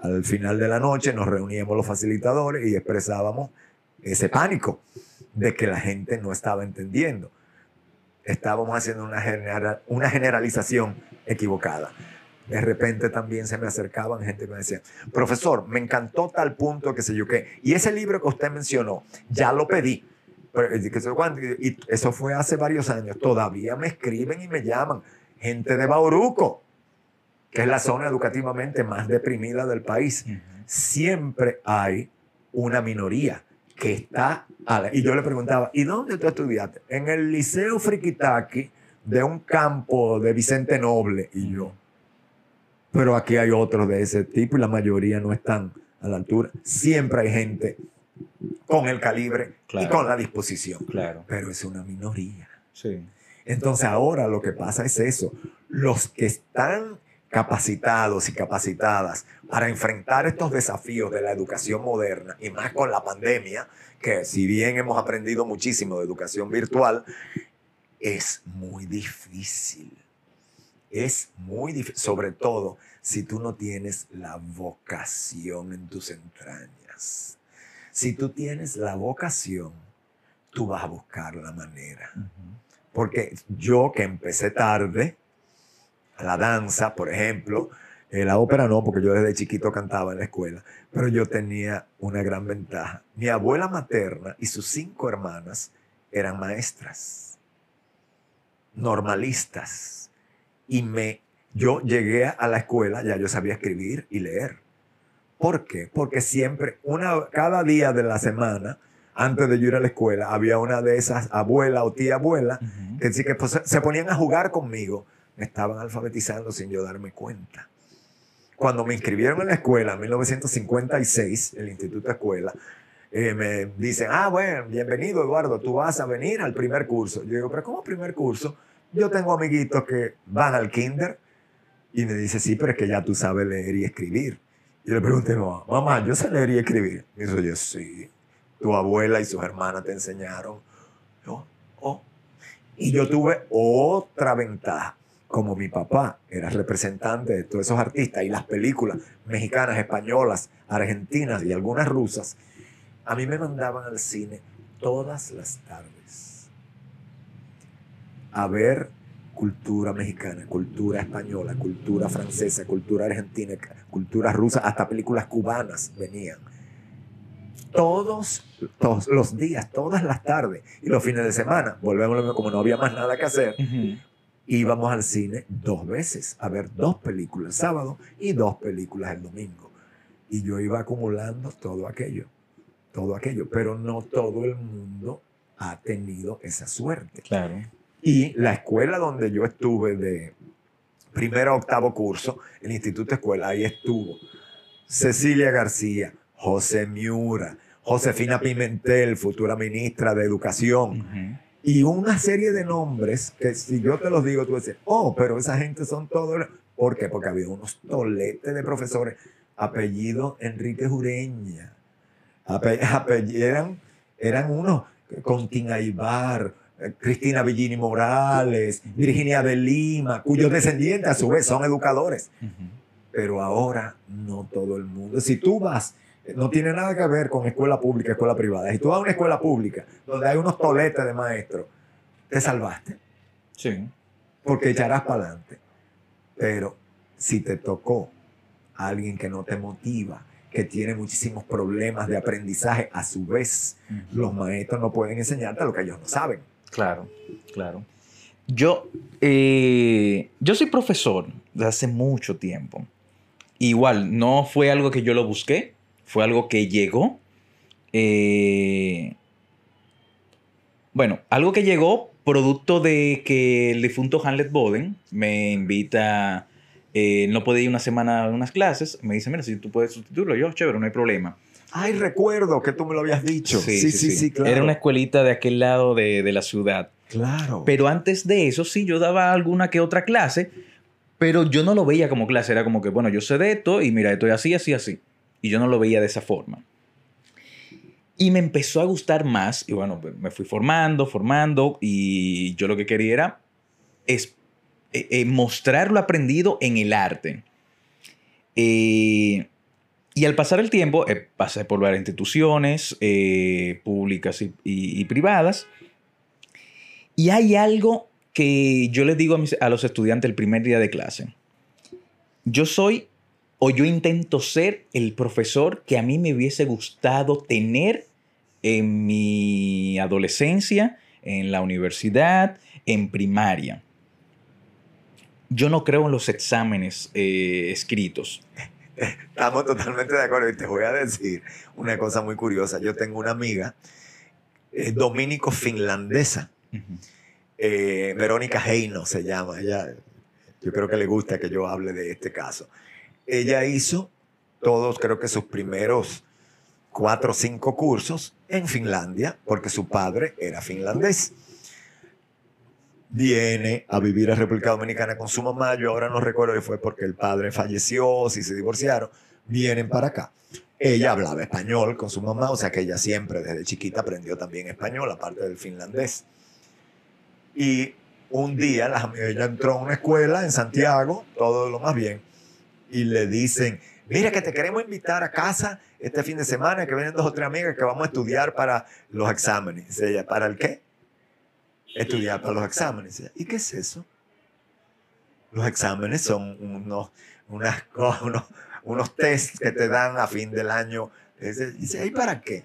al final de la noche, nos reuníamos los facilitadores y expresábamos ese pánico de que la gente no estaba entendiendo. Estábamos haciendo una, una generalización equivocada. De repente también se me acercaban gente que me decía, profesor, me encantó tal punto que sé yo qué. Y ese libro que usted mencionó, ya lo pedí. Y eso fue hace varios años. Todavía me escriben y me llaman gente de Bauruco, que es la zona educativamente más deprimida del país. Siempre hay una minoría que está... y yo le preguntaba, ¿y dónde tú estudiaste? En el Liceo Friquitaki de un campo de Vicente Noble. Y yo, pero aquí hay otros de ese tipo y la mayoría no están a la altura. Siempre hay gente con el calibre y con la disposición. Claro. Pero es una minoría. Sí. Entonces ahora lo que pasa es eso. Los que están capacitados y capacitadas para enfrentar estos desafíos de la educación moderna y más con la pandemia, que si bien hemos aprendido muchísimo de educación virtual, es muy difícil. Es muy difícil, sobre todo si tú no tienes la vocación en tus entrañas. Si tú tienes la vocación, tú vas a buscar la manera. Porque yo que empecé tarde, la danza, por ejemplo, eh, la ópera no, porque yo desde chiquito cantaba en la escuela, pero yo tenía una gran ventaja. Mi abuela materna y sus cinco hermanas eran maestras, normalistas, y me, yo llegué a la escuela, ya yo sabía escribir y leer. ¿Por qué? Porque siempre, una, cada día de la semana, antes de yo ir a la escuela, había una de esas abuela o tía abuela que, que pues, se ponían a jugar conmigo. Me estaban alfabetizando sin yo darme cuenta. Cuando me inscribieron en la escuela, en 1956, el Instituto Escuela, eh, me dicen, ah, bueno, bienvenido Eduardo, tú vas a venir al primer curso. Yo digo, pero ¿cómo primer curso? Yo tengo amiguitos que van al kinder y me dice, sí, pero es que ya tú sabes leer y escribir. Y le pregunté, mamá, yo sé leer y escribir. Y dice, yo sí tu abuela y sus hermanas te enseñaron. Oh, Y yo tuve otra ventaja, como mi papá era representante de todos esos artistas y las películas mexicanas, españolas, argentinas y algunas rusas, a mí me mandaban al cine todas las tardes a ver cultura mexicana, cultura española, cultura francesa, cultura argentina, cultura rusa, hasta películas cubanas venían. Todos, todos los días, todas las tardes y los fines de semana, volvemos como no había más nada que hacer, íbamos al cine dos veces a ver dos películas el sábado y dos películas el domingo. Y yo iba acumulando todo aquello, todo aquello, pero no todo el mundo ha tenido esa suerte. Claro. Y la escuela donde yo estuve de primero a octavo curso, el Instituto Escuela, ahí estuvo Cecilia García, José Miura, Josefina Pimentel, futura ministra de Educación. Y una serie de nombres que si yo te los digo, tú dices, oh, pero esa gente son todos. ¿Por qué? Porque había unos toletes de profesores. Apellido Enrique Jureña. (laughs) eran, eran unos, Contín Aibar, Cristina Villini Morales, Virginia de Lima, cuyos descendientes a su vez son educadores. Pero ahora no todo el mundo. Si tú vas, no tiene nada que ver con escuela pública, escuela privada. Si tú vas a una escuela pública donde hay unos toletes de maestros, te salvaste. Sí. Porque echarás para adelante. Pero si te tocó a alguien que no te motiva, que tiene muchísimos problemas de aprendizaje, a su vez, los maestros no pueden enseñarte lo que ellos no saben. Claro, claro. Yo, eh, yo soy profesor de hace mucho tiempo. Igual, no fue algo que yo lo busqué, fue algo que llegó. Eh, bueno, algo que llegó producto de que el difunto Hamlet Boden me invita, eh, no puede ir una semana a unas clases, me dice, mira, si tú puedes sustituirlo, yo, chévere, no hay problema. Ay, recuerdo que tú me lo habías dicho. Sí, sí, sí, claro. Era una escuelita de aquel lado de, la ciudad. Claro. Pero antes de eso, sí, yo daba alguna que otra clase, pero yo no lo veía como clase. Era como que, bueno, yo sé de esto y mira, estoy así, así, así. Y yo no lo veía de esa forma. Y me empezó a gustar más y bueno, me fui formando, formando y yo lo que quería era es, eh, mostrar lo aprendido en el arte. Eh, y al pasar el tiempo, eh, pasé por varias instituciones eh, públicas y, privadas. Y hay algo que yo les digo a, a los estudiantes el primer día de clase. Yo soy o yo intento ser el profesor que a mí me hubiese gustado tener en mi adolescencia, en la universidad, en primaria. Yo no creo en los exámenes eh, escritos. Estamos totalmente de acuerdo y te voy a decir una cosa muy curiosa. Yo tengo una amiga eh, dominico finlandesa, eh, Verónica Heino se llama. Ella, yo creo que le gusta que yo hable de este caso. Ella hizo todos, creo que sus primeros cuatro o cinco cursos en Finlandia, porque su padre era finlandés viene a vivir a República Dominicana con su mamá. Yo ahora no recuerdo si fue porque el padre falleció, si se divorciaron. Vienen para acá. Ella hablaba español con su mamá, o sea que ella siempre desde chiquita aprendió también español, aparte del finlandés. Y un día ella entró a una escuela en Santiago, todo lo más bien, y le dicen, mira que te queremos invitar a casa este fin de semana, que vienen dos o tres amigas que vamos a estudiar para los exámenes. ella, ¿para el qué? estudiar para los exámenes. ¿Y qué es eso? Los exámenes son unos, unas, (laughs) unos, unos tests que te dan a fin del año. Dice, ¿y para qué?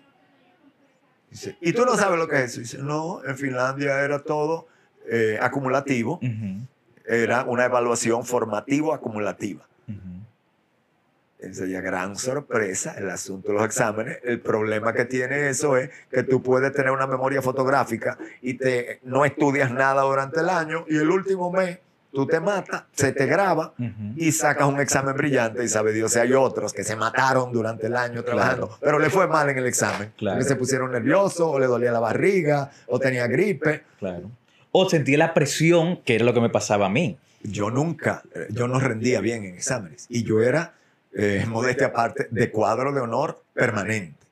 Dice, ¿y tú no sabes lo que es eso? Dice, no, en Finlandia era todo eh, acumulativo. Era una evaluación formativo-acumulativa. Sería gran sorpresa el asunto de los exámenes. El problema que tiene eso es que tú puedes tener una memoria fotográfica y te, no estudias nada durante el año y el último mes tú te matas, se te graba y sacas un examen brillante y sabe Dios si hay otros que se mataron durante el año trabajando, pero le fue mal en el examen. Claro. se pusieron nerviosos o le dolía la barriga o tenía gripe. Claro. O sentía la presión, que era lo que me pasaba a mí. Yo nunca, eh, yo no rendía bien en exámenes y yo era eh, modestia aparte, de cuadro de honor permanente.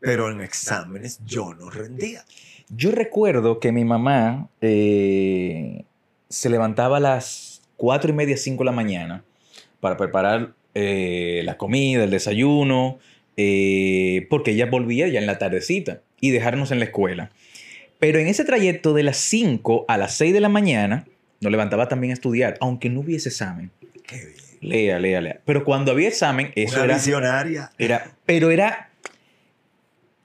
Pero en exámenes yo no rendía. Yo recuerdo que mi mamá eh, se levantaba a las 4 y media, 5 de la mañana para preparar eh, la comida, el desayuno, eh, porque ella volvía ya en la tardecita y dejarnos en la escuela. Pero en ese trayecto de las 5 a las 6 de la mañana, nos levantaba también a estudiar, aunque no hubiese examen. Qué bien. Lea, lea, lea. Pero cuando había examen, eso Una era, visionaria. era. Pero era.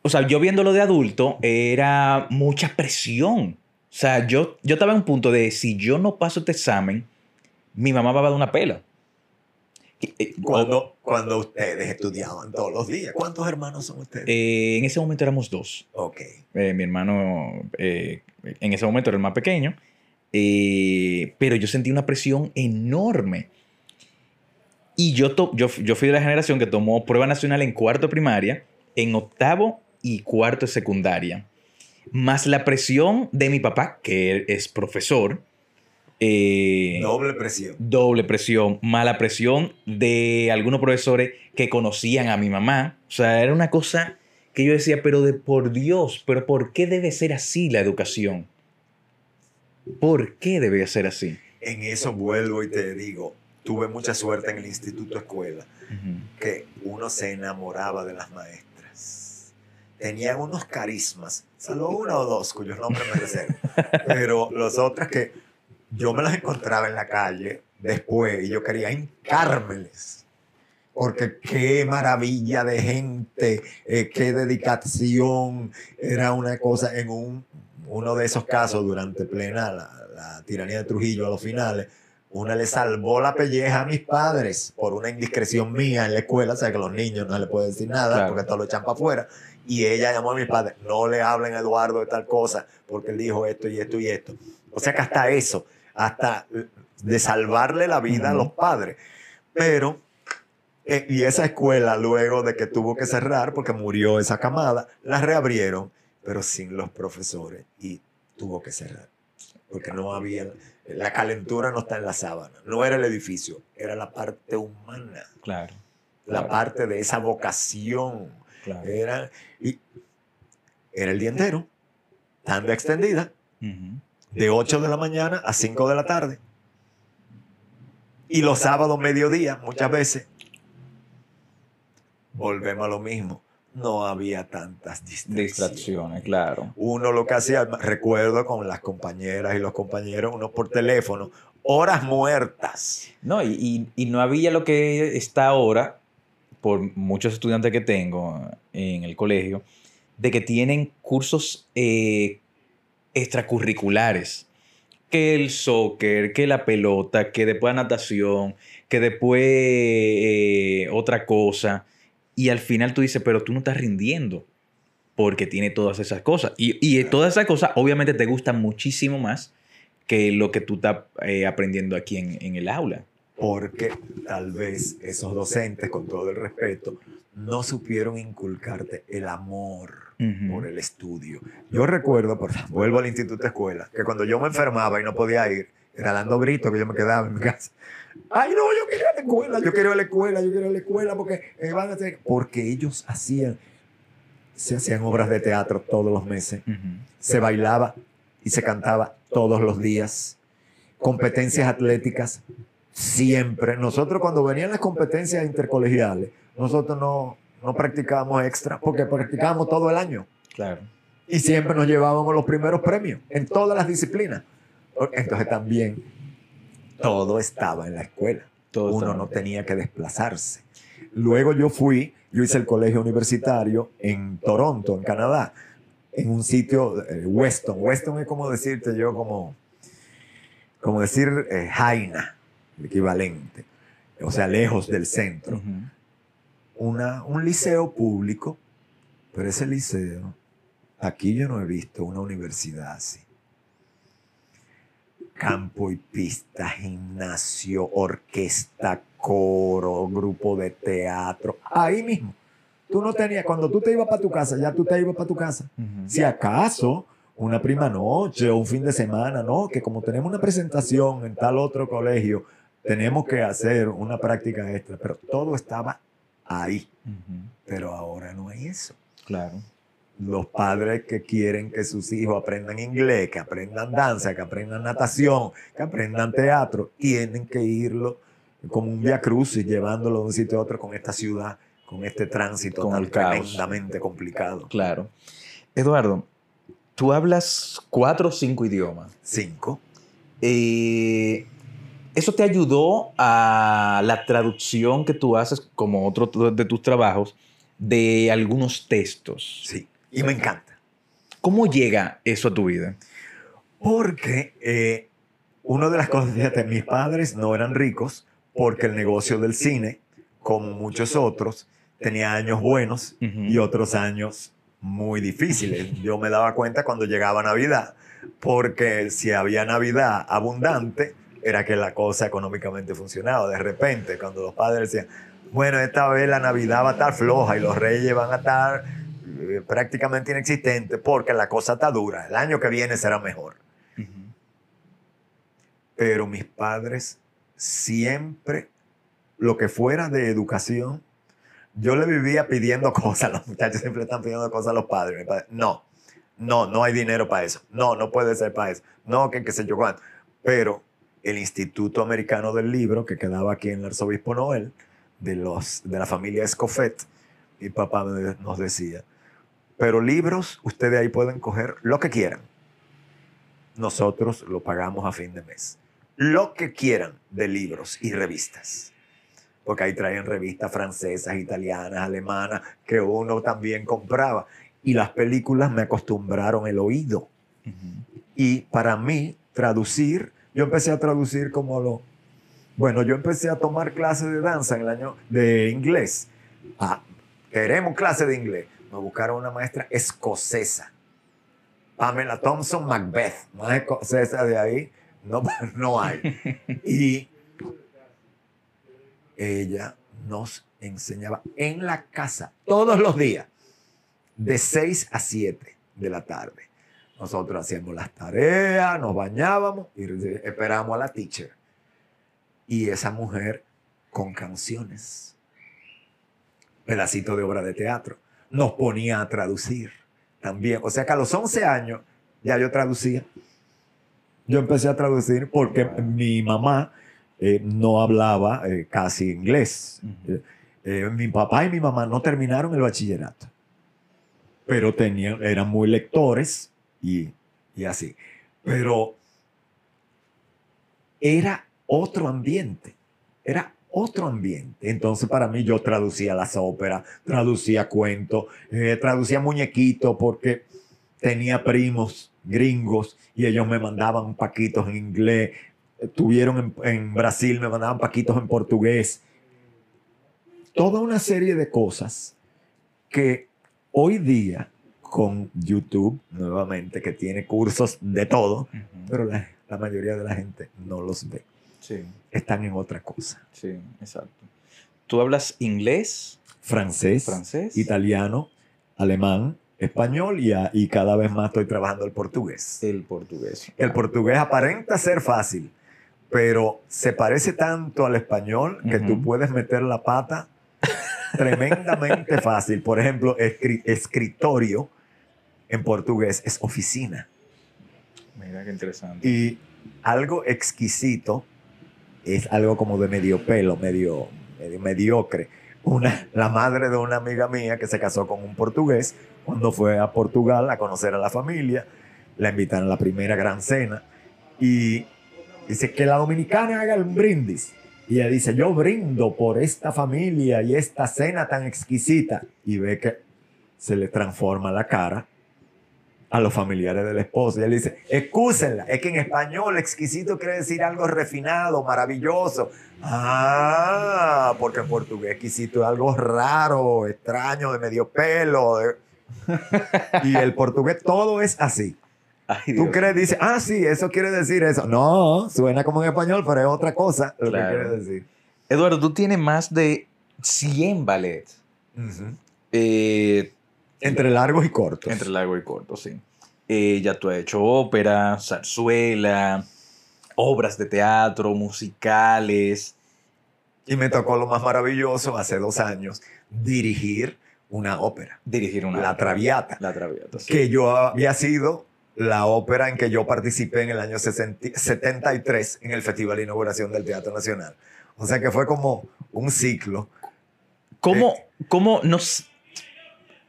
O sea, yo viéndolo de adulto, era mucha presión. O sea, yo, yo estaba en un punto de si yo no paso este examen, mi mamá va a dar una pela. Eh, Cuando, cuando ustedes estudiaban todos los días. ¿Cuántos hermanos son ustedes? eh, en ese momento éramos dos. ok. Eh, mi hermano eh, en ese momento era el más pequeño, eh, pero yo sentí una presión enorme. Y yo, to- yo, yo fui de la generación que tomó prueba nacional en cuarto de primaria, en octavo y cuarto de secundaria. Más la presión de mi papá, que es profesor. eh, Doble presión. doble presión, mala presión de algunos profesores que conocían a mi mamá. O sea, era una cosa que yo decía, pero de por Dios, pero ¿por qué debe ser así la educación? ¿Por qué debe ser así? En eso vuelvo y te digo, tuve mucha suerte en el instituto escuela, que uno se enamoraba de las maestras. Tenían unos carismas, solo una o dos cuyos nombres me reservo, pero los otros que yo me las encontraba en la calle después y yo quería hincármeles. Porque qué maravilla de gente, eh, qué dedicación. Era una cosa en un, uno de esos casos durante plena la, la tiranía de Trujillo a los finales. Una le salvó la pelleja a mis padres por una indiscreción mía en la escuela, o sea que los niños no le pueden decir nada Claro. porque todo lo echan para afuera. Y ella llamó a mis padres, no le hablen a Eduardo de tal cosa porque él dijo esto y esto y esto. O sea que hasta eso, hasta de salvarle la vida a los padres. Pero, eh, y esa escuela luego de que tuvo que cerrar porque murió esa camada, la reabrieron, pero sin los profesores y tuvo que cerrar. Porque no había, la calentura no está en la sábana, no era el edificio, era la parte humana, Claro, la Claro. parte de esa vocación. claro. Era, y era el día entero, tanda extendida, de 8 de la mañana a 5 de la tarde. Y los sábados mediodía, muchas veces, volvemos a lo mismo. No había tantas distracciones. Distracciones, claro. Uno lo que hacía, recuerdo con las compañeras y los compañeros, uno por teléfono, horas muertas. No, y, y- y no había lo que está ahora, por muchos estudiantes que tengo en el colegio, de que tienen cursos eh, extracurriculares. Que el soccer, que la pelota, que después la natación, que después eh, otra cosa. Y al final tú dices, pero tú no estás rindiendo porque tiene todas esas cosas. Y, y todas esas cosas obviamente te gustan muchísimo más que lo que tú estás eh, aprendiendo aquí en, en el aula. Porque tal vez esos docentes, con todo el respeto, no supieron inculcarte el amor por el estudio. Yo recuerdo, por, vuelvo al instituto escuela, que cuando yo me enfermaba y no podía ir, era dando gritos que yo me quedaba en mi casa. Ay, no, yo ir a la escuela, yo quiero ir a la escuela, yo quiero ir a la escuela porque eh, van a hacer... Porque ellos hacían, se hacían obras de teatro todos los meses, Ujú. se bailaba y se cantaba todos los días, competencias atléticas siempre. Nosotros cuando venían las competencias intercolegiales, nosotros no, no practicábamos extra porque practicábamos todo el año Claro. y siempre nos llevábamos los primeros premios en todas las disciplinas. Entonces también todo estaba en la escuela. Todo Uno no tenía que desplazarse. Luego yo fui, yo hice el colegio universitario en Toronto, en Canadá, en un sitio, eh, Weston. Weston es como decirte yo, como, como decir eh, Jaina, el equivalente. O sea, lejos del centro. Una, un liceo público, pero ese liceo, aquí yo no he visto una universidad así. Campo y pista, gimnasio, orquesta, coro, grupo de teatro, ahí mismo. Tú no tenías, cuando tú te ibas para tu casa, ya tú te ibas para tu casa. Si acaso una prima noche o un fin de semana, no, que como tenemos una presentación en tal otro colegio, tenemos que hacer una práctica extra, pero todo estaba ahí. Pero ahora no hay eso. Claro. Los padres que quieren que sus hijos aprendan inglés, que aprendan danza, que aprendan natación, que aprendan teatro, tienen que irlo como un via crucis, llevándolo de un sitio a otro con esta ciudad, con este tránsito Con tan el caos. tremendamente complicado. Claro. Eduardo, tú hablas cuatro o cinco idiomas. Cinco. Eh, ¿Eso te ayudó a la traducción que tú haces como otro de tus trabajos de algunos textos? Sí. Y me encanta. ¿Cómo llega eso a tu vida? Porque eh, una de las cosas, fíjate, mis padres no eran ricos porque el negocio del cine, como muchos otros, tenía años buenos y otros años muy difíciles. Yo me daba cuenta cuando llegaba Navidad, porque si había Navidad abundante, era que la cosa económicamente funcionaba. De repente, cuando los padres decían, bueno, esta vez la Navidad va a estar floja y los reyes van a estar eh, prácticamente inexistentes porque la cosa está dura. El año que viene será mejor. Pero mis padres siempre, lo que fuera de educación, yo le vivía pidiendo (laughs) cosas. Los muchachos siempre están pidiendo cosas a los padres. Padre, no, no, no hay dinero para eso. No, no puede ser para eso. No, que qué sé yo cuánto. Pero el Instituto Americano del Libro, que quedaba aquí en el Arzobispo Noel, de, los, de la familia Escofet, mi papá nos decía, pero libros, ustedes ahí pueden coger lo que quieran. Nosotros lo pagamos a fin de mes. Lo que quieran de libros y revistas. Porque ahí traen revistas francesas, italianas, alemanas, que uno también compraba. Y las películas me acostumbraron el oído. Y para mí, traducir, yo empecé a traducir como lo... Bueno, yo empecé a tomar clases de danza en el año de inglés. Ah, queremos clase de inglés. Me buscaron una maestra escocesa. Pamela Thompson Macbeth. Más escocesa de ahí no, (laughs) no hay. Y ella nos enseñaba en la casa todos los días, de 6 a 7 de la tarde. Nosotros hacíamos las tareas, nos bañábamos y esperábamos a la teacher. Y esa mujer con canciones, pedacito de obra de teatro, nos ponía a traducir también. O sea que a los 11 años ya yo traducía. Yo empecé a traducir porque mi mamá eh, no hablaba eh, casi inglés. Eh, mi papá y mi mamá no terminaron el bachillerato, pero tenían, eran muy lectores y, y así. Pero era otro ambiente, era otro ambiente. Entonces para mí yo traducía las óperas, traducía cuentos, eh, traducía muñequitos porque tenía primos gringos y ellos me mandaban paquitos en inglés. Tuvieron en, en Brasil, me mandaban paquitos en portugués toda una serie de cosas que hoy día con YouTube, nuevamente, que tiene cursos de todo, pero la, la mayoría de la gente no los ve. Sí, Están en otra cosa. sí, exacto. ¿Tú hablas inglés, Francés, francés? italiano, alemán, español y, a- y cada vez más estoy trabajando el portugués. El portugués. El portugués aparenta ser fácil, pero se parece tanto al español que tú puedes meter la pata tremendamente (laughs) fácil. Por ejemplo, escri- escritorio en portugués es oficina. Mira qué interesante. Y algo exquisito es algo como de medio pelo, medio, medio mediocre. Una, la madre de una amiga mía que se casó con un portugués, cuando fue a Portugal a conocer a la familia, la invitaron a la primera gran cena y dice que la dominicana haga un brindis. Y ella dice, yo brindo por esta familia y esta cena tan exquisita. Y ve que se le transforma la cara a los familiares del esposo. Y él dice, excúsenla, es que en español exquisito quiere decir algo refinado, maravilloso. Ah, porque en portugués exquisito es algo raro, extraño, de medio pelo. de- (laughs) Y el portugués todo es así. Ay, Tú crees, dice, ah, sí, eso quiere decir eso. No, suena como en español, pero es otra cosa lo Claro. que quiere decir. Eduardo, tú tienes más de 100 ballets. Ujú. Eh, Entre largos y cortos. entre largo y corto, sí. Eh, ya tú has hecho ópera, zarzuela, obras de teatro, musicales. Y me tocó lo más maravilloso hace dos años, dirigir una ópera. Dirigir una La Traviata. La Traviata, sí. Que yo había sido la ópera en que yo participé en el año 60 73 en el Festival de Inauguración del Teatro Nacional. O sea que fue como un ciclo. ¿Cómo, Eh. cómo nos...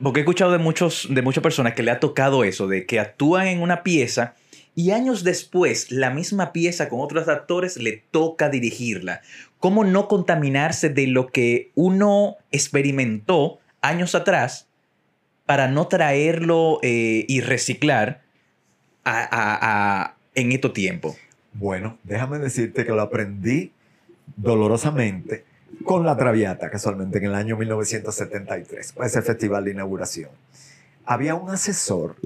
Porque he escuchado de, muchos, de muchas personas que le ha tocado eso, de que actúan en una pieza y años después la misma pieza con otros actores le toca dirigirla. ¿Cómo no contaminarse de lo que uno experimentó años atrás para no traerlo eh, y reciclar a- a- a- en estos tiempos? Bueno, déjame decirte que lo aprendí dolorosamente con la Traviata, casualmente en el año 1973, fue ese festival de inauguración. Había un asesor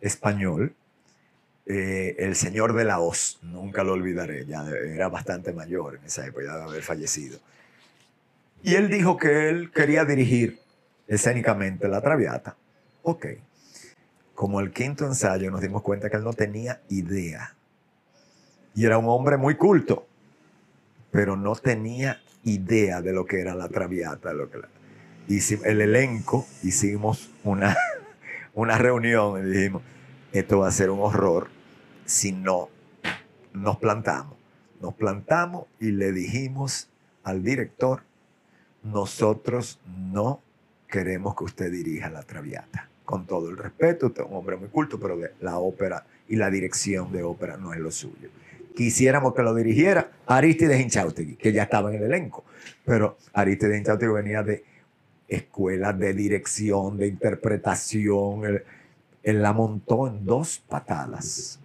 español, eh, el señor de la Hoz, nunca lo olvidaré, ya era bastante mayor en esa época, ya de haber fallecido. Y él dijo que él quería dirigir escénicamente la Traviata. Ok. Como el quinto ensayo nos dimos cuenta que él no tenía idea. Y era un hombre muy culto, pero no tenía idea de lo que era la Traviata. Lo que el elenco hicimos una, (laughs) una reunión y dijimos, esto va a ser un horror si no nos plantamos. Nos plantamos y le dijimos al director, nosotros no queremos que usted dirija la Traviata. Con todo el respeto, usted es un hombre muy culto, pero la ópera y la dirección de ópera no es lo suyo. Quisiéramos que lo dirigiera Aristides Inchautegui, que ya estaba en el elenco, pero Aristides Inchautegui venía de escuelas de dirección, de interpretación. Él, la montó en dos patadas.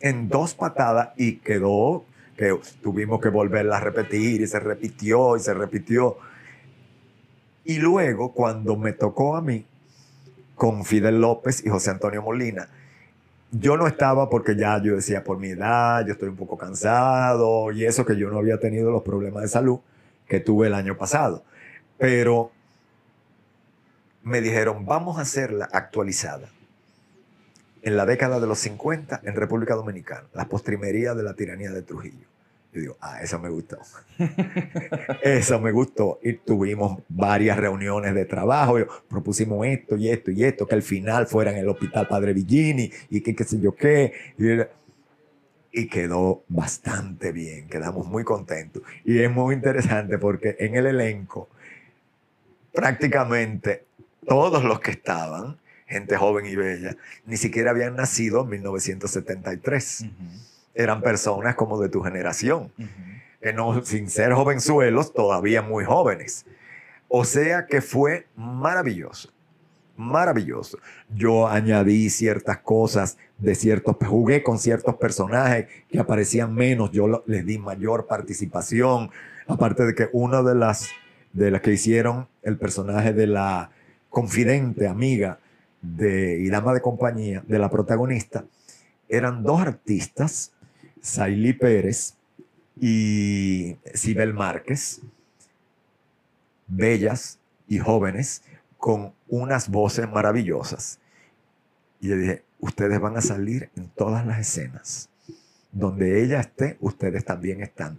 En dos patadas y quedó que tuvimos que volverla a repetir y se repitió y se repitió. Y luego, cuando me tocó a mí, con Fidel López y José Antonio Molina, yo no estaba porque ya yo decía, por mi edad, yo estoy un poco cansado y eso que yo no había tenido los problemas de salud que tuve el año pasado. Pero me dijeron, vamos a hacerla actualizada. En la década de los 50 en República Dominicana, la postrimería de la tiranía de Trujillo. Yo digo, ah, eso me gustó. (laughs) eso me gustó. Y tuvimos varias reuniones de trabajo. Propusimos esto y esto y esto, que al final fuera en el Hospital Padre Villini y que qué sé yo qué. Y, quedó bastante bien, quedamos muy contentos. Y es muy interesante porque en el elenco, prácticamente todos los que estaban, gente joven y bella, ni siquiera habían nacido en 1973. Eran personas como de tu generación, que no, sin ser jovenzuelos, todavía muy jóvenes. O sea que fue maravilloso, maravilloso. Yo añadí ciertas cosas de ciertos, jugué con ciertos personajes que aparecían menos, yo lo- les di mayor participación, aparte de que una de las, de las que hicieron el personaje de la confidente, amiga de, y dama de compañía de la protagonista, eran dos artistas, Sailí Pérez y Sibel Márquez, bellas y jóvenes, con unas voces maravillosas. Y yo dije, ustedes van a salir en todas las escenas. Donde ella esté, ustedes también están,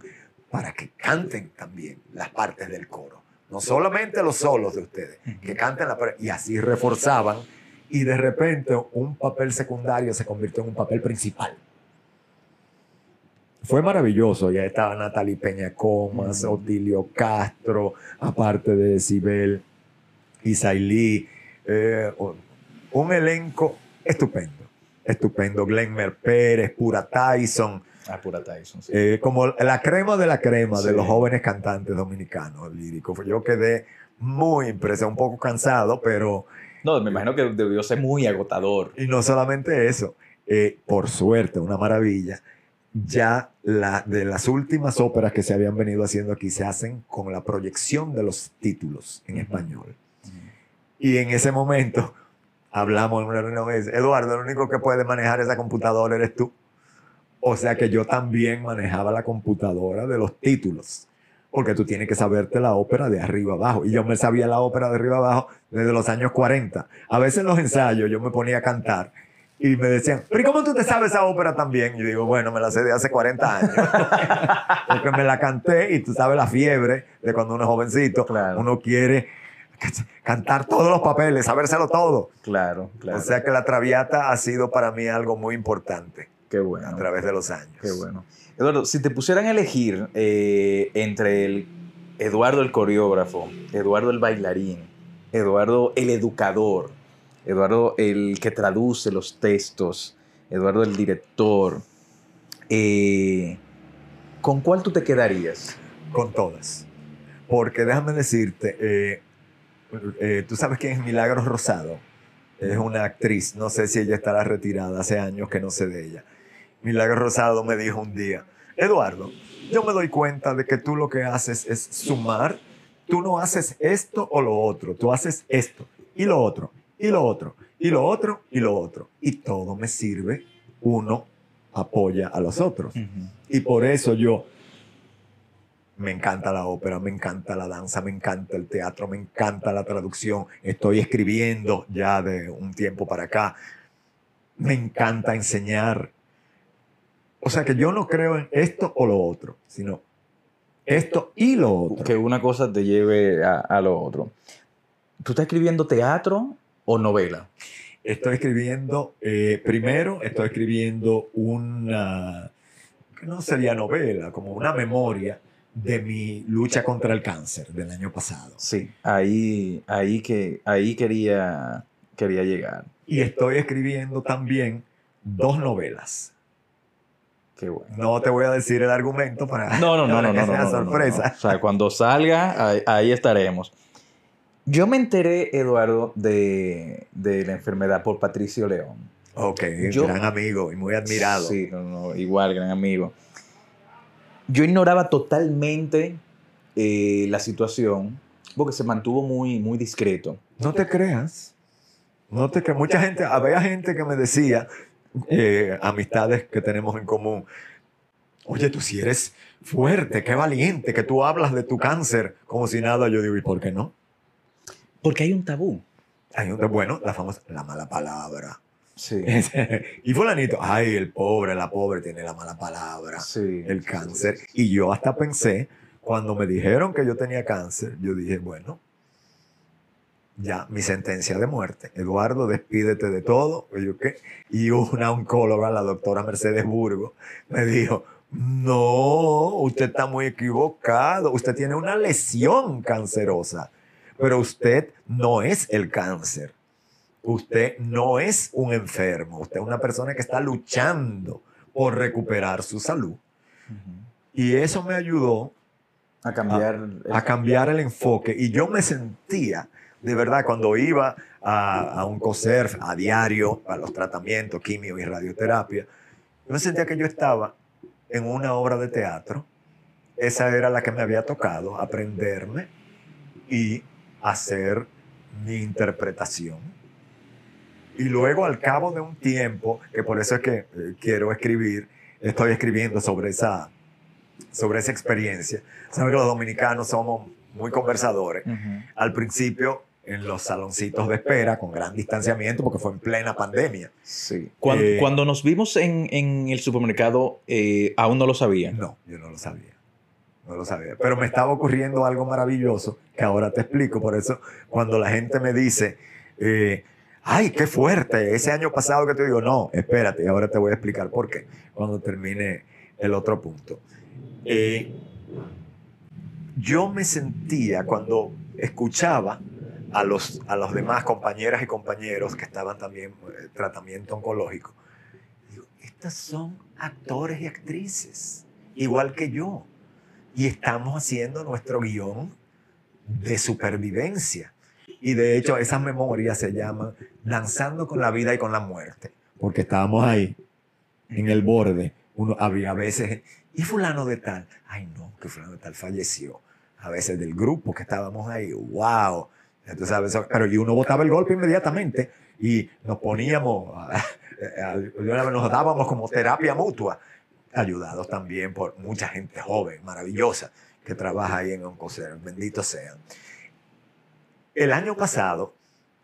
para que canten también las partes del coro. No solamente los solos de ustedes, que canten la parte. Y así reforzaban. Y de repente un papel secundario se convirtió en un papel principal. Fue maravilloso. Ya estaba Natalie Peña Comas, Mm. Otilio Castro, aparte de Sibel Isailí. eh, un- elenco estupendo. Estupendo. Glenmer Pérez, Pura Tyson. Ah, pura Tyson, sí. eh, como la crema de la crema de los jóvenes cantantes dominicanos líricos. Yo quedé muy impresionado, un poco cansado, pero No, me imagino que debió ser muy agotador. y no solamente eso, eh, por suerte, una maravilla, ya la, de las últimas óperas que se habían venido haciendo aquí se hacen con la proyección de los títulos en español. Y en ese momento hablamos en una reunión dice, Eduardo, el único que puede manejar esa computadora eres tú. O sea que yo también manejaba la computadora de los títulos. Porque tú tienes que saberte la ópera de arriba abajo. Y yo me sabía la ópera de arriba abajo desde los años 40. A veces en los ensayos yo me ponía a cantar y me decían, pero ¿y cómo tú te sabes esa ópera también? Y digo, bueno, me la sé de hace 40 años. (laughs) Porque me la canté y tú sabes la fiebre de cuando uno es jovencito. Claro. Uno quiere cantar todos los papeles, sabérselo todo. Claro, claro. O sea que la Traviata ha sido para mí algo muy importante. Qué bueno. A través de los años. Qué bueno. Eduardo, si te pusieran a elegir eh, entre el Eduardo el coreógrafo, Eduardo el bailarín, Eduardo el educador, Eduardo el que traduce los textos, Eduardo el director, eh, ¿con cuál tú te quedarías? Con todas. Porque déjame decirte, eh, eh, tú sabes quién es Milagros Rosado. Es una actriz, no sé si ella estará retirada, hace años que no sé de ella. Milagros Rosado me dijo un día, Eduardo, yo me doy cuenta de que tú lo que haces es sumar, tú no haces esto o lo otro, tú haces esto y lo otro y lo otro y lo otro y lo otro. Y todo me sirve, uno apoya a los otros. Y por eso yo me encanta la ópera, me encanta la danza, me encanta el teatro, me encanta la traducción. Estoy escribiendo ya de un tiempo para acá. Me encanta enseñar. O sea que yo no creo en esto o lo otro, sino esto y lo otro. Que una cosa te lleve a, lo otro. ¿Tú estás escribiendo teatro o novela? Estoy escribiendo, eh, primero estoy escribiendo una, no sería novela, como una memoria de mi lucha contra el cáncer del año pasado. Sí, ahí, ahí, que, ahí quería, quería llegar. Y estoy escribiendo también dos novelas. Qué bueno. No te voy a decir el argumento para, no, no, no, (laughs) no, que no, sea no, sorpresa. O sea, cuando salga, ahí, estaremos. Yo me enteré, Eduardo, de, de, la enfermedad por Patricio León. Ok, gran amigo y muy admirado. Sí, no, no, igual, gran amigo yo ignoraba totalmente eh, la situación porque se mantuvo muy, muy discreto. No te creas. No te creas. Mucha gente, había gente que me decía, eh, amistades que tenemos en común, oye, tú si eres fuerte, qué valiente, que tú hablas de tu cáncer como si nada. Yo digo, ¿y por qué no? Porque hay un tabú. Hay un, bueno, la famosa, la mala palabra. Sí. (laughs) y fulanito, ay, el pobre, la pobre tiene la mala palabra, sí, el cáncer. Y yo hasta pensé, cuando me dijeron que yo tenía cáncer, yo dije, bueno, ya, mi sentencia de muerte. Eduardo, despídete de todo. Y, yo, ¿qué? y una oncóloga, la doctora Mercedes Burgo, me dijo, no, usted está muy equivocado. Usted tiene una lesión cancerosa, pero usted no es el cáncer usted no es un enfermo, usted es una persona que está luchando por recuperar su salud. Y eso me ayudó a cambiar, el, a cambiar el enfoque. Y yo me sentía, de verdad, cuando iba a, un COSERF a diario, a los tratamientos, quimio y radioterapia, yo me sentía que yo estaba en una obra de teatro. Esa era la que me había tocado, aprenderme y hacer mi interpretación y luego al cabo de un tiempo, que por eso es que eh, quiero escribir, estoy escribiendo sobre esa, sobre esa experiencia. Saben que los dominicanos somos muy conversadores. Al principio en los saloncitos de espera con gran distanciamiento porque fue en plena pandemia. Sí. Eh, cuando, nos vimos en, en el supermercado, eh, ¿aún no lo sabía? No, yo no lo sabía. No lo sabía. Pero me estaba ocurriendo algo maravilloso que ahora te explico. Por eso, cuando la gente me dice, ay, qué fuerte, ese año pasado que te digo, no, espérate, ahora te voy a explicar por qué, cuando termine el otro punto. Eh, yo me sentía cuando escuchaba a los, a los demás compañeras y compañeros que estaban también en eh, tratamiento oncológico, digo, estas son actores y actrices, igual que yo, y estamos haciendo nuestro guion de supervivencia. Y de hecho esas memorias se llaman Danzando con la vida y con la muerte, porque estábamos ahí, en el borde. Uno había veces, y fulano de tal, ay no, que fulano de tal falleció. A veces del grupo que estábamos ahí, wow. sabes, pero y uno botaba el golpe inmediatamente y nos poníamos, (laughs) nos dábamos como terapia mutua, ayudados también por mucha gente joven, maravillosa, que trabaja ahí en Oncocer, bendito sean. El año pasado,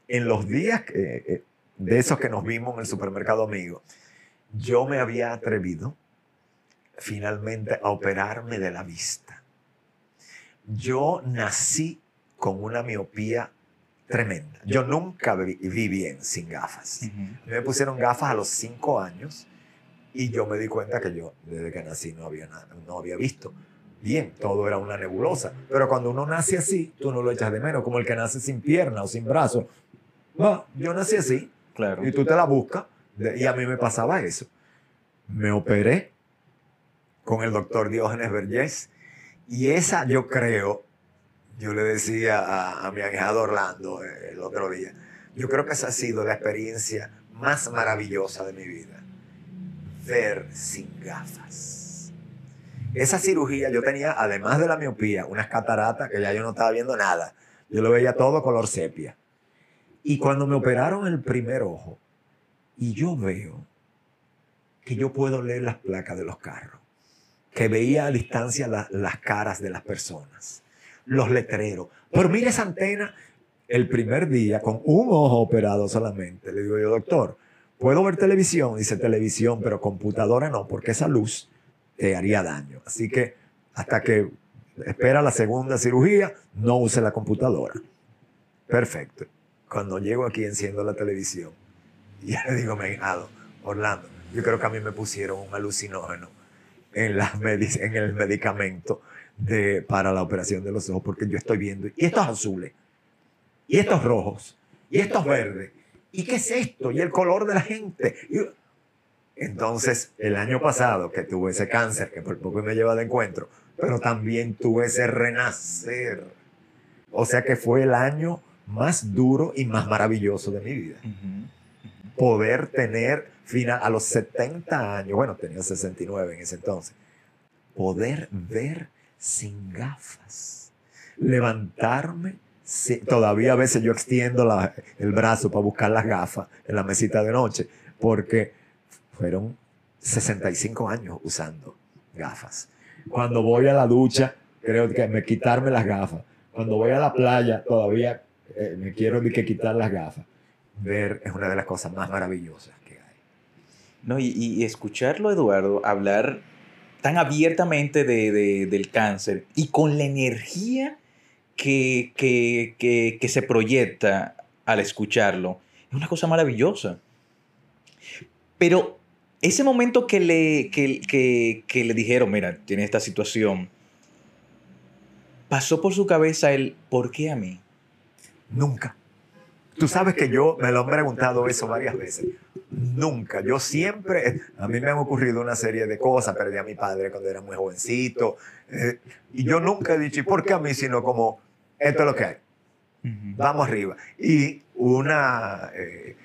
en los días eh, de esos que nos vimos en el supermercado amigo, yo me había atrevido finalmente a operarme de la vista. Yo nací con una miopía tremenda. Yo nunca vi, vi bien sin gafas. Me pusieron gafas a los cinco años y yo me di cuenta que yo desde que nací no había, nada, no había visto bien, todo era una nebulosa. Pero cuando uno nace así, tú no lo echas de menos, como el que nace sin pierna o sin brazo. No, yo nací así. Claro. Y tú te la buscas. Y a mí me pasaba eso. Me operé con el doctor Diógenes Vergés. Y esa, yo creo, yo le decía a, a mi ahijado Orlando eh, el otro día, yo creo que esa ha sido la experiencia más maravillosa de mi vida. Ver sin gafas esa cirugía yo tenía, además de la miopía, unas cataratas que ya yo no estaba viendo nada. Yo lo veía todo color sepia. Y cuando me operaron el primer ojo, y yo veo que yo puedo leer las placas de los carros, que veía a distancia las caras de las personas, los letreros. Pero mire esa antena, el primer día, con un ojo operado solamente, le digo yo, doctor, ¿puedo ver televisión? Dice televisión, pero computadora no, porque esa luz te haría daño. Así que hasta que espera la segunda cirugía, no use la computadora. Perfecto. Cuando llego aquí enciendo la televisión y le digo, me Orlando, yo creo que a mí me pusieron un alucinógeno en, el medicamento para la operación de los ojos porque yo estoy viendo, y estos azules, y estos rojos, y estos verdes, ¿y qué es esto? Y el color de la gente. Entonces, el año pasado que tuve ese cáncer, que por poco me lleva de encuentro, pero también tuve ese renacer. O sea que fue el año más duro y más maravilloso de mi vida. Poder tener final, a los 70 años, bueno, tenía 69 en ese entonces, poder ver sin gafas, levantarme. Todavía a veces yo extiendo el brazo para buscar las gafas en la mesita de noche, porque fueron 65 años usando gafas. Cuando voy a la ducha, creo que me quitarme las gafas. Cuando voy a la playa, todavía eh, me quiero que quitar las gafas. Ver es una de las cosas más maravillosas que hay. No, y, escucharlo, Eduardo, hablar tan abiertamente de, del cáncer y con la energía que, que, que, que se proyecta al escucharlo, es una cosa maravillosa. Pero ese momento que le, que, le dijeron, mira, tiene esta situación, pasó por su cabeza el, ¿por qué a mí? Nunca. Tú sabes que yo me lo he preguntado eso varias veces. Nunca. Yo siempre, a mí me han ocurrido una serie de cosas. Perdí a mi padre cuando era muy jovencito. Eh, y yo nunca he dicho, ¿y por qué a mí? Sino como, esto es lo que hay. Vamos arriba. Y una, eh,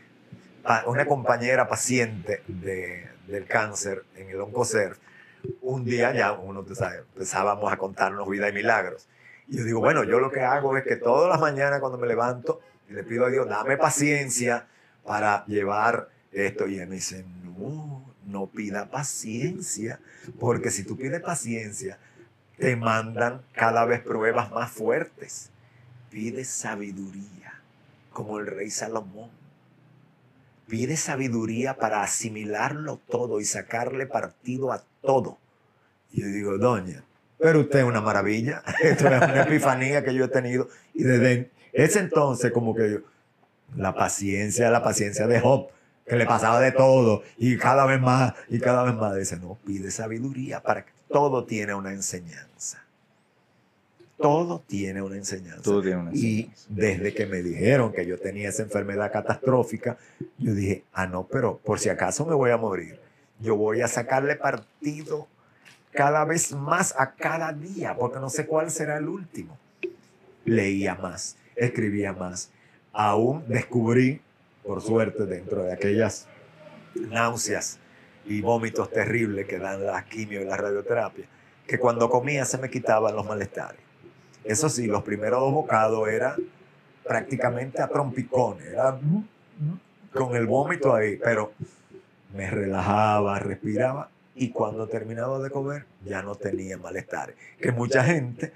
una compañera paciente de, del cáncer en el Oncocer, un día ya uno, empezábamos a contarnos vida y milagros. Y yo digo, bueno, yo lo que hago es que todas las mañanas cuando me levanto, le pido a Dios, dame paciencia para llevar esto. Y él me dice, no, no pida paciencia, porque si tú pides paciencia, te mandan cada vez pruebas más fuertes. Pide sabiduría, como el rey Salomón pide sabiduría para asimilarlo todo y sacarle partido a todo. Y yo digo, doña, pero usted es una maravilla. (laughs) Esto es una epifanía que yo he tenido. Y desde ese entonces, como que yo, la paciencia, la paciencia de Job, que le pasaba de todo y cada vez más y cada vez más. Dice, no, pide sabiduría para todo tiene una enseñanza. Todo tiene una enseñanza. Y desde que me dijeron que yo tenía esa enfermedad catastrófica, yo dije, ah, no, pero por si acaso me voy a morir, yo voy a sacarle partido cada vez más a cada día, porque no sé cuál será el último. Leía más, escribía más. Aún descubrí, por suerte, dentro de aquellas náuseas y vómitos terribles que dan la quimio y la radioterapia, que cuando comía se me quitaban los malestares. Eso sí, los primeros dos bocados eran prácticamente a trompicones, era con el vómito ahí, pero me relajaba, respiraba y cuando terminaba de comer ya no tenía malestar. Que mucha gente,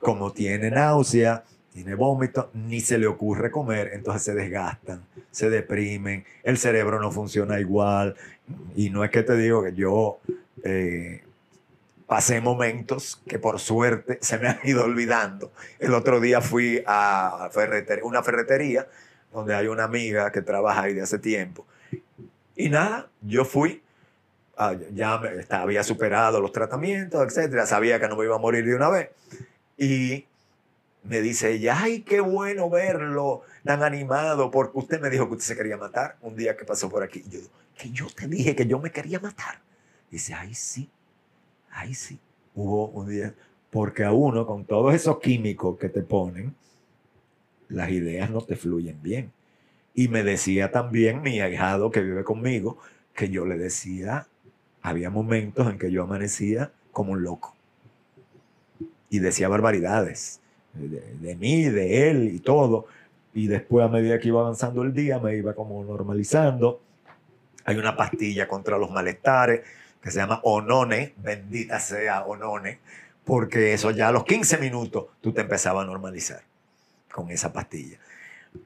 como tiene náusea, tiene vómito, ni se le ocurre comer, entonces se desgastan, se deprimen, el cerebro no funciona igual. Y no es que te digo que yo eh, pasé momentos que por suerte se me (laughs) han ido olvidando. El otro día fui a una ferretería donde hay una amiga que trabaja ahí de hace tiempo. Y nada, yo fui, ah, ya me, había superado los tratamientos, etcétera, sabía que no me iba a morir de una vez. Y me dice ella, ay, qué bueno verlo tan animado, porque usted me dijo que usted se quería matar un día que pasó por aquí. Y yo, que yo te dije que yo me quería matar. Dice, ay, sí, ay, sí. Hubo un día, porque a uno con todos esos químicos que te ponen, las ideas no te fluyen bien. Y me decía también mi ahijado que vive conmigo, que yo le decía, había momentos en que yo amanecía como un loco. Y decía barbaridades de, mí, de él y todo. Y después a medida que iba avanzando el día me iba como normalizando. Hay una pastilla contra los malestares que se llama Onone, bendita sea Onone, porque eso ya a los 15 minutos tú te empezabas a normalizar con esa pastilla.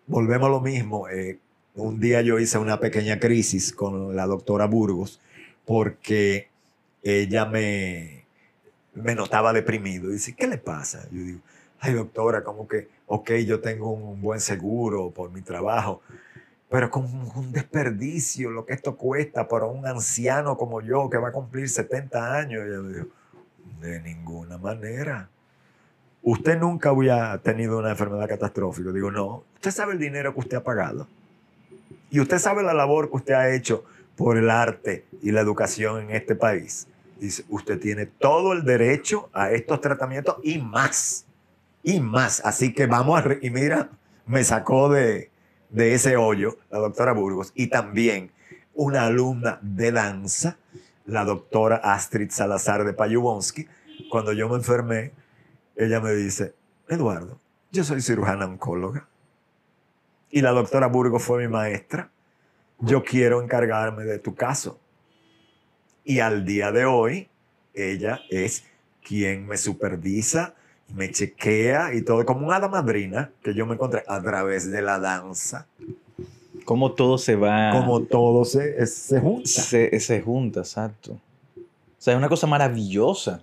Volvemos a lo mismo. Eh, un día yo hice una pequeña crisis con la doctora Burgos porque ella me, me notaba deprimido. Dice, ¿qué le pasa? Yo digo, ay doctora, como que, ok, yo tengo un buen seguro por mi trabajo, pero con un desperdicio lo que esto cuesta para un anciano como yo que va a cumplir 70 años. yo digo, de ninguna manera. Usted nunca había tenido una enfermedad catastrófica. Digo, no. Usted sabe el dinero que usted ha pagado. Y usted sabe la labor que usted ha hecho por el arte y la educación en este país. Dice, usted tiene todo el derecho a estos tratamientos y más y más. Así que vamos a... y mira, me sacó de, de ese hoyo la doctora Burgos y también una alumna de danza, la doctora Astrid Salazar de Payubonsky. Cuando yo me enfermé, ella me dice, Eduardo, yo soy cirujana oncóloga y la doctora Burgos fue mi maestra. Yo quiero encargarme de tu caso. Y al día de hoy, ella es quien me supervisa, me chequea y todo, como una hada madrina que yo me encontré a través de la danza. Como todo se va. Como todo se, se junta. Se, se junta, exacto. O sea, es una cosa maravillosa.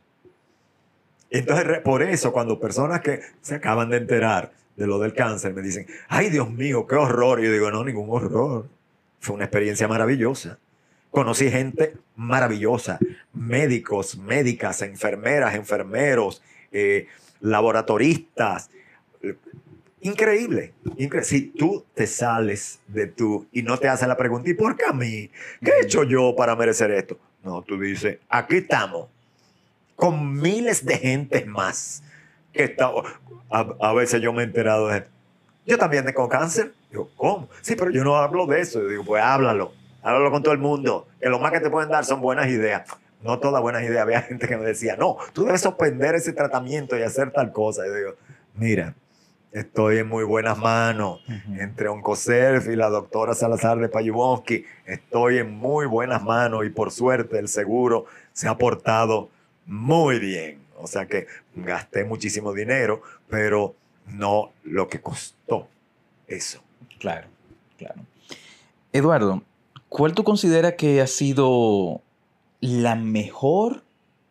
Entonces, por eso, cuando personas que se acaban de enterar de lo del cáncer me dicen, ay Dios mío, qué horror. Y yo digo, no, ningún horror. Fue una experiencia maravillosa. Conocí gente maravillosa, médicos, médicas, enfermeras, enfermeros, eh, laboratoristas. Increíble, increíble. Si tú te sales de tú y no te hacen la pregunta, ¿y por qué a mí? ¿Qué he hecho yo para merecer esto? No, tú dices, aquí estamos, con miles de gente más. Que está, a, veces yo me he enterado de Yo también tengo cáncer. Digo, ¿cómo? Sí, pero yo no hablo de eso. Yo digo, pues háblalo. Háblalo con todo el mundo. Que lo más que te pueden dar son buenas ideas no todas buenas ideas. Había gente que me decía, no, tú debes suspender ese tratamiento y hacer tal cosa. Y yo digo, mira, estoy en muy buenas manos. Entre Oncoself y la doctora Salazar de Payubonsky, estoy en muy buenas manos y por suerte el seguro se ha portado muy bien. O sea que gasté muchísimo dinero, pero no lo que costó eso. Claro, claro. Eduardo, ¿cuál tú consideras que ha sido la mejor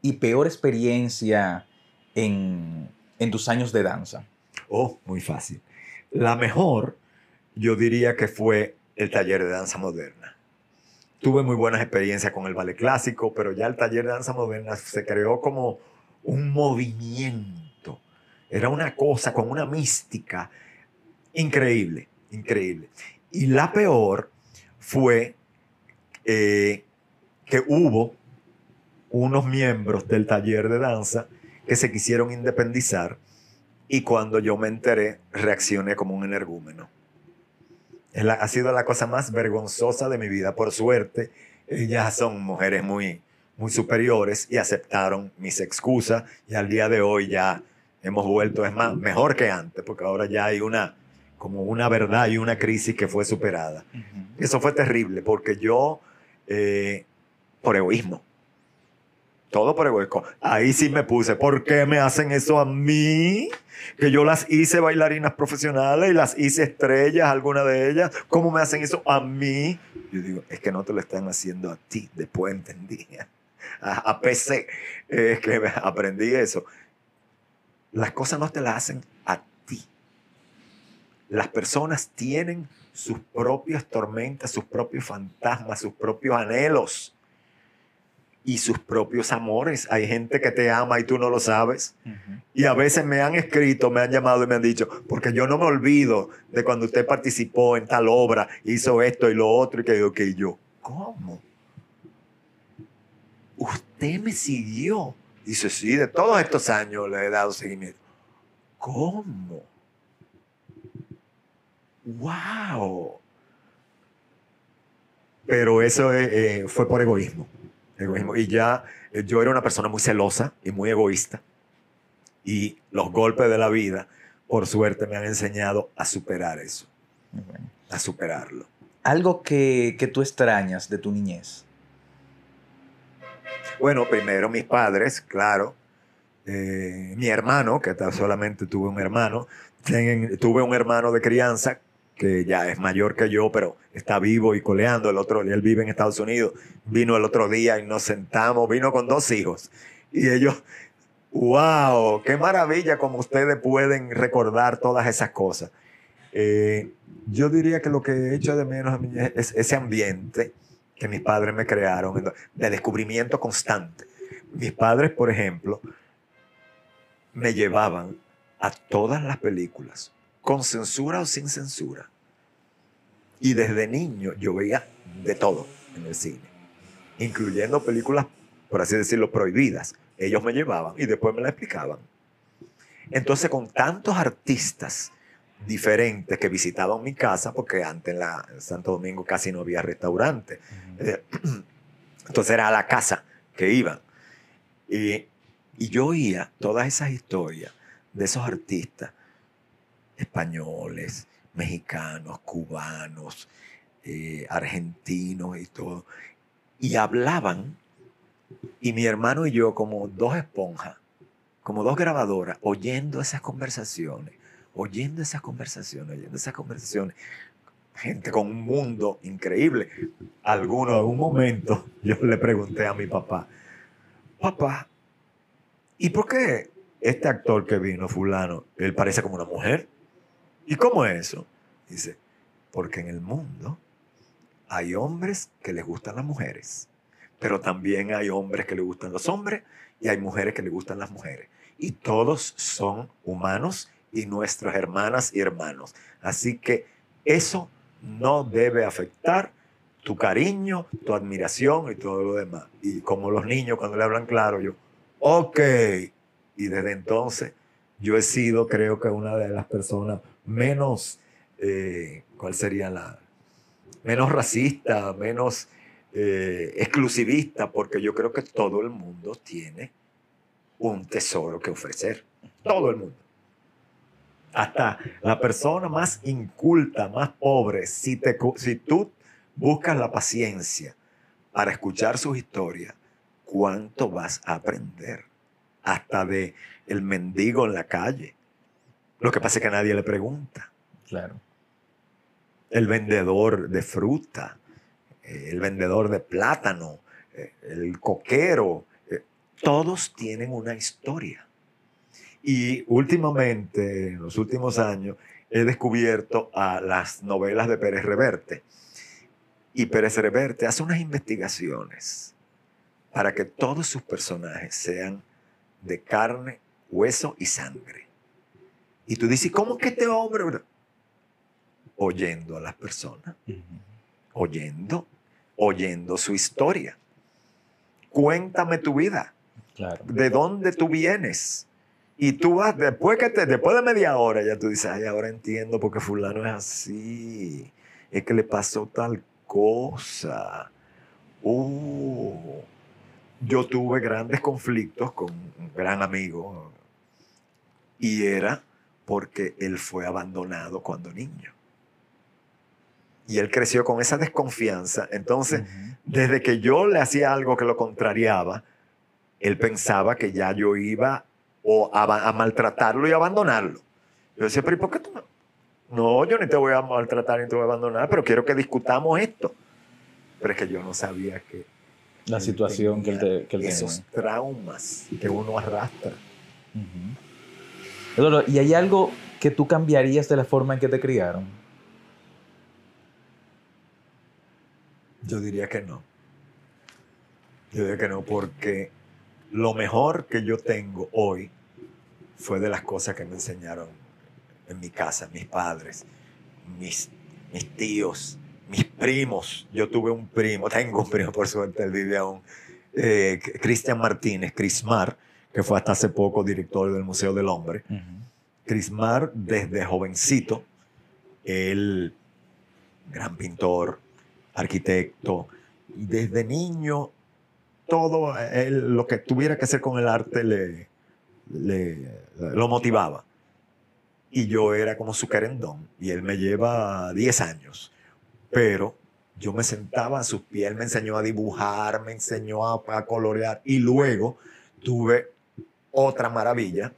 y peor experiencia en, tus años de danza? Oh, muy fácil. La mejor, yo diría que fue el taller de danza moderna. Tuve muy buenas experiencias con el ballet clásico, pero ya el taller de danza moderna se creó como un movimiento. Era una cosa con una mística increíble, increíble. Y la peor fue eh, que hubo unos miembros del taller de danza que se quisieron independizar y cuando yo me enteré reaccioné como un energúmeno. ha sido la cosa más vergonzosa de mi vida. Por suerte, ellas son mujeres muy, muy superiores y aceptaron mis excusas y al día de hoy ya hemos vuelto, es más, mejor que antes, porque ahora ya hay una, como una verdad y una crisis que fue superada. Eso fue terrible porque yo, eh, por egoísmo, todo por egoísmo. Ahí sí me puse, ¿por qué me hacen eso a mí? Que yo las hice bailarinas profesionales y las hice estrellas, alguna de ellas. ¿Cómo me hacen eso a mí? Yo digo, es que no te lo están haciendo a ti. Después entendí. a, a PC, es que aprendí eso. Las cosas no te las hacen a ti. Las personas tienen sus propias tormentas, sus propios fantasmas, sus propios anhelos y sus propios amores. Hay gente que te ama y tú no lo sabes. Y a veces me han escrito, me han llamado y me han dicho, porque yo no me olvido de cuando usted participó en tal obra, hizo esto y lo otro, y que yo, que yo, ¿cómo? Usted me siguió. Dice, sí, de todos estos años le he dado seguimiento. ¿Cómo? ¡Wow! Pero eso eh, fue por egoísmo. Egoísmo. Y ya eh, yo era una persona muy celosa y muy egoísta. Y los golpes de la vida, por suerte, me han enseñado a superar eso. A superarlo. Algo que, que tú extrañas de tu niñez. Bueno, primero mis padres, claro. Eh, mi hermano, que solamente tuve un hermano. tuve un hermano de crianza que ya es mayor que yo, pero está vivo y coleando. El otro, él vive en Estados Unidos. Vino el otro día y nos sentamos. Vino con dos hijos. Y ellos, wow, qué maravilla como ustedes pueden recordar todas esas cosas. Eh, yo diría que lo que he hecho de menos es ese ambiente que mis padres me crearon de descubrimiento constante. Mis padres, por ejemplo, me llevaban a todas las películas con censura o sin censura. Y desde niño yo veía de todo en el cine, incluyendo películas, por así decirlo, prohibidas. Ellos me llevaban y después me la explicaban. Entonces, con tantos artistas diferentes que visitaban mi casa, porque antes en, la, Santo Domingo casi no había restaurante. Eh, (clears throat) entonces era a la casa que iban. Y, y yo oía todas esas historias de esos artistas españoles, mexicanos, cubanos, eh, argentinos y todo. Y hablaban, y mi hermano y yo como dos esponjas, como dos grabadoras, oyendo esas conversaciones, oyendo esas conversaciones, oyendo esas conversaciones. Gente con un mundo increíble. Alguno en un momento (laughs) yo le pregunté a mi papá, papá, ¿y por qué este actor que vino, fulano, él parece como una mujer? ¿Y cómo es eso? Dice, porque en el mundo hay hombres que les gustan las mujeres, pero también hay hombres que les gustan los hombres y hay mujeres que les gustan las mujeres. Y todos son humanos y nuestras hermanas y hermanos. Así que eso no debe afectar tu cariño, tu admiración y todo lo demás. Y como los niños cuando le hablan claro, yo, ok. Y desde entonces yo he sido, creo que una de las personas menos, eh, ¿cuál sería la? Menos racista, menos eh, exclusivista, porque yo creo que todo el mundo tiene un tesoro que ofrecer. Todo el mundo. Hasta la persona más inculta, más pobre, si, te, si tú buscas la paciencia para escuchar sus historias, ¿cuánto vas a aprender? Hasta de el mendigo en la calle, lo que pasa es que nadie le pregunta. Claro. El vendedor de fruta, eh, el vendedor de plátano, eh, el coquero, eh, todos tienen una historia. Y últimamente, en los últimos años, he descubierto a las novelas de Pérez Reverte. Y Pérez Reverte hace unas investigaciones para que todos sus personajes sean de carne, hueso y sangre. Y tú dices, ¿cómo que este hombre? Oyendo a las personas, oyendo, oyendo su historia. Cuéntame tu vida. ¿De dónde tú vienes? Y tú vas, después, que te, después de media hora, ya tú dices, ay, ahora entiendo por qué fulano es así. Es que le pasó tal cosa. Uh, yo tuve grandes conflictos con un gran amigo. Y era porque él fue abandonado cuando niño. Y él creció con esa desconfianza. Entonces, desde que yo le hacía algo que lo contrariaba, él pensaba que ya yo iba o a, maltratarlo y abandonarlo. Yo decía, pero ¿y por qué tú no? No, yo ni te voy a maltratar ni te voy a abandonar, pero quiero que discutamos esto. Pero es que yo no sabía que La situación que él, te, que él Esos traumas que uno arrastra. ¿Y hay algo que tú cambiarías de la forma en que te criaron? Yo diría que no. Yo diría que no, porque lo mejor que yo tengo hoy fue de las cosas que me enseñaron en mi casa, mis padres, mis, mis tíos, mis primos. Yo tuve un primo, tengo un primo, por suerte, él vive aún, eh, Cristian Martínez, Crismar, que fue hasta hace poco director del Museo del Hombre. Crismar, desde jovencito, él, gran pintor, arquitecto, y desde niño, todo lo que tuviera que hacer con el arte le, le, lo motivaba. Y yo era como su querendón, y él me lleva 10 años pero yo me sentaba a sus pies, él me enseñó a dibujar, me enseñó a, colorear y luego tuve otra maravilla.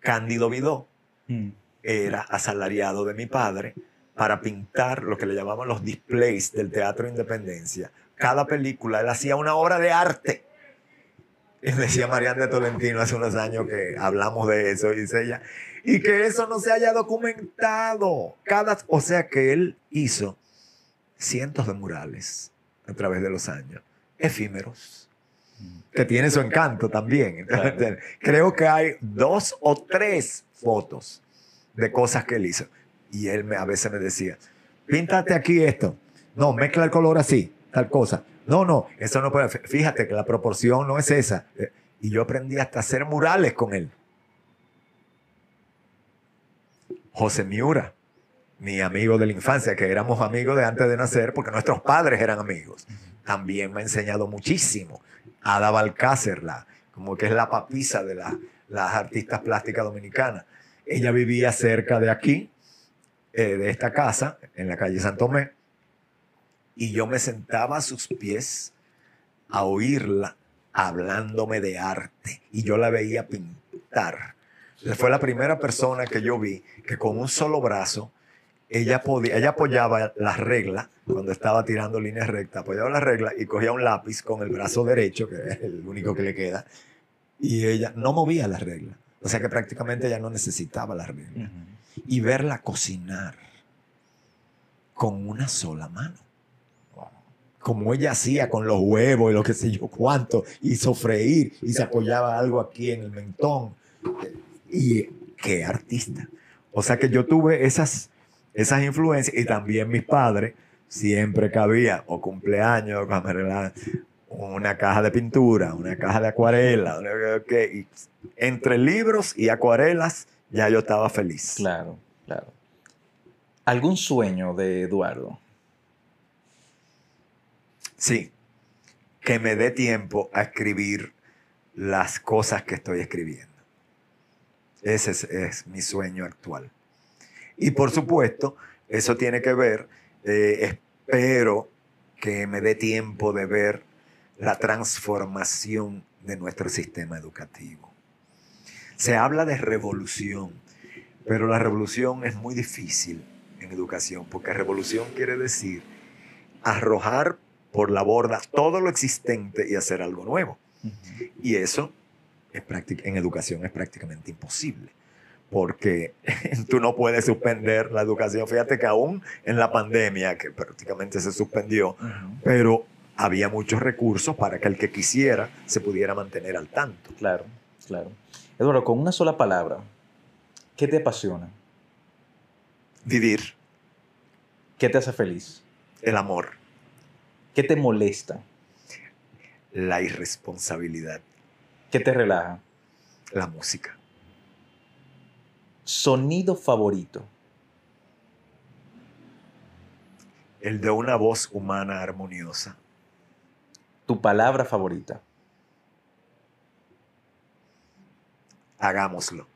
Cándido Vidó mm. era asalariado de mi padre para pintar lo que le llamaban los displays del Teatro Independencia. Cada película, él hacía una obra de arte. Y decía Mariana de Tolentino hace unos años que hablamos de eso, y dice ella, y que eso no se haya documentado. Cada, o sea que él hizo cientos de murales a través de los años, efímeros, que tiene su encanto también. (laughs) Creo que hay dos o tres fotos de cosas que él hizo. Y él me, a veces me decía, píntate aquí esto. No, mezcla el color así, tal cosa. No, no, eso no puede. Fíjate que la proporción no es esa. Y yo aprendí hasta hacer murales con él. José Miura, mi amigo de la infancia, que éramos amigos de antes de nacer, porque nuestros padres eran amigos, también me ha enseñado muchísimo. Ada Balcácer, como que es la papisa de las artistas plásticas dominicanas. Ella vivía cerca de aquí, eh, de esta casa, en la calle Santomé, y yo me sentaba a sus pies a oírla hablándome de arte, y yo la veía pintar fue la primera persona que yo vi que con un solo brazo, ella, podía, ella apoyaba la regla, cuando estaba tirando líneas rectas, apoyaba la regla y cogía un lápiz con el brazo derecho, que es el único que le queda, y ella no movía la regla. O sea que prácticamente ella no necesitaba la regla. Y verla cocinar con una sola mano. Como ella hacía con los huevos y lo que sé yo cuánto, y sofreír, y se apoyaba algo aquí en el mentón. Y qué artista. O sea que yo tuve esas, esas influencias y también mis padres, siempre que había o cumpleaños, una caja de pintura, una caja de acuarela, entre libros y acuarelas ya yo estaba feliz. Claro, claro. ¿Algún sueño de Eduardo? Sí, que me dé tiempo a escribir las cosas que estoy escribiendo. Ese es, mi sueño actual. Y por supuesto, eso tiene que ver, eh, espero que me dé tiempo de ver la transformación de nuestro sistema educativo. Se habla de revolución, pero la revolución es muy difícil en educación, porque revolución quiere decir arrojar por la borda todo lo existente y hacer algo nuevo. Y eso en educación es prácticamente imposible, porque (laughs) tú no puedes suspender la educación. Fíjate que aún en la pandemia, que prácticamente se suspendió, pero había muchos recursos para que el que quisiera se pudiera mantener al tanto. Claro, claro. Eduardo, con una sola palabra, ¿qué te apasiona? Vivir. ¿Qué te hace feliz? El amor. ¿Qué te molesta? La irresponsabilidad. ¿Qué te relaja? La música. Sonido favorito. El de una voz humana armoniosa. Tu palabra favorita. Hagámoslo.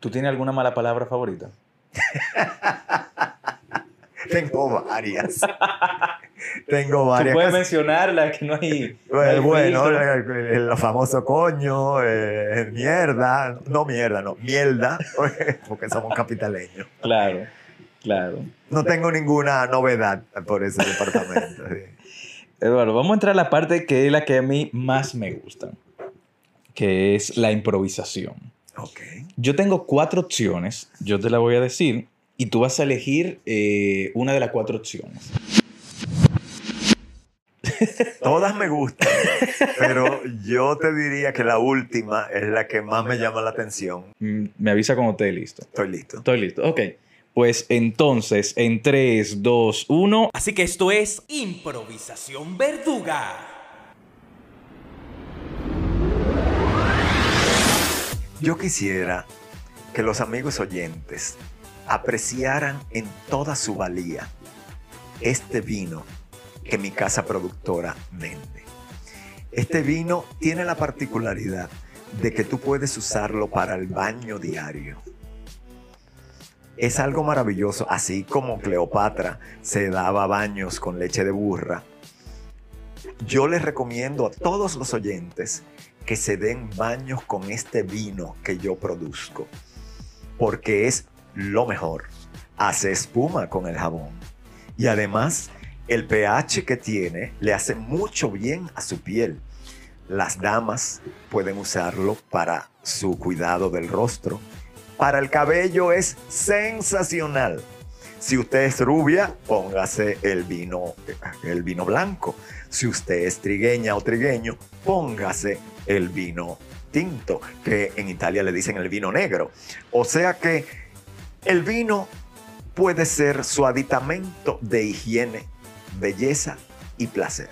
¿Tú tienes alguna mala palabra favorita? (laughs) Tengo varias. (laughs) (laughs) Tengo varias. Tú puedes mencionarla, que no hay. (laughs) bueno, el, famoso coño, eh, mierda, no mierda, no, mierda, (laughs) porque somos capitaleños. Claro, claro. No tengo ninguna novedad por ese departamento. Eduardo, vamos a entrar a la parte que es la que a mí más me gusta, que es la improvisación. Ok. Yo tengo cuatro opciones, yo te la voy a decir, y tú vas a elegir eh, una de las cuatro opciones. (laughs) Todas me gustan, pero yo te diría que la última es la que más me llama la atención. Mm, Me avisa cuando esté listo. Estoy listo. Estoy listo, ok. Pues entonces, en 3, 2, 1. Así que esto es improvisación verduga. Yo quisiera que los amigos oyentes apreciaran en toda su valía este vino que mi casa productora vende. Este vino tiene la particularidad de que tú puedes usarlo para el baño diario. Es algo maravilloso, así como Cleopatra se daba baños con leche de burra. Yo les recomiendo a todos los oyentes que se den baños con este vino que yo produzco, porque es lo mejor. Hace espuma con el jabón y además el pH que tiene le hace mucho bien a su piel. Las damas pueden usarlo para su cuidado del rostro. Para el cabello es sensacional. Si usted es rubia, póngase el vino, el vino blanco. Si usted es trigueña o trigueño, póngase el vino tinto, que en Italia le dicen el vino negro. O sea que el vino puede ser su aditamento de higiene, belleza y placer.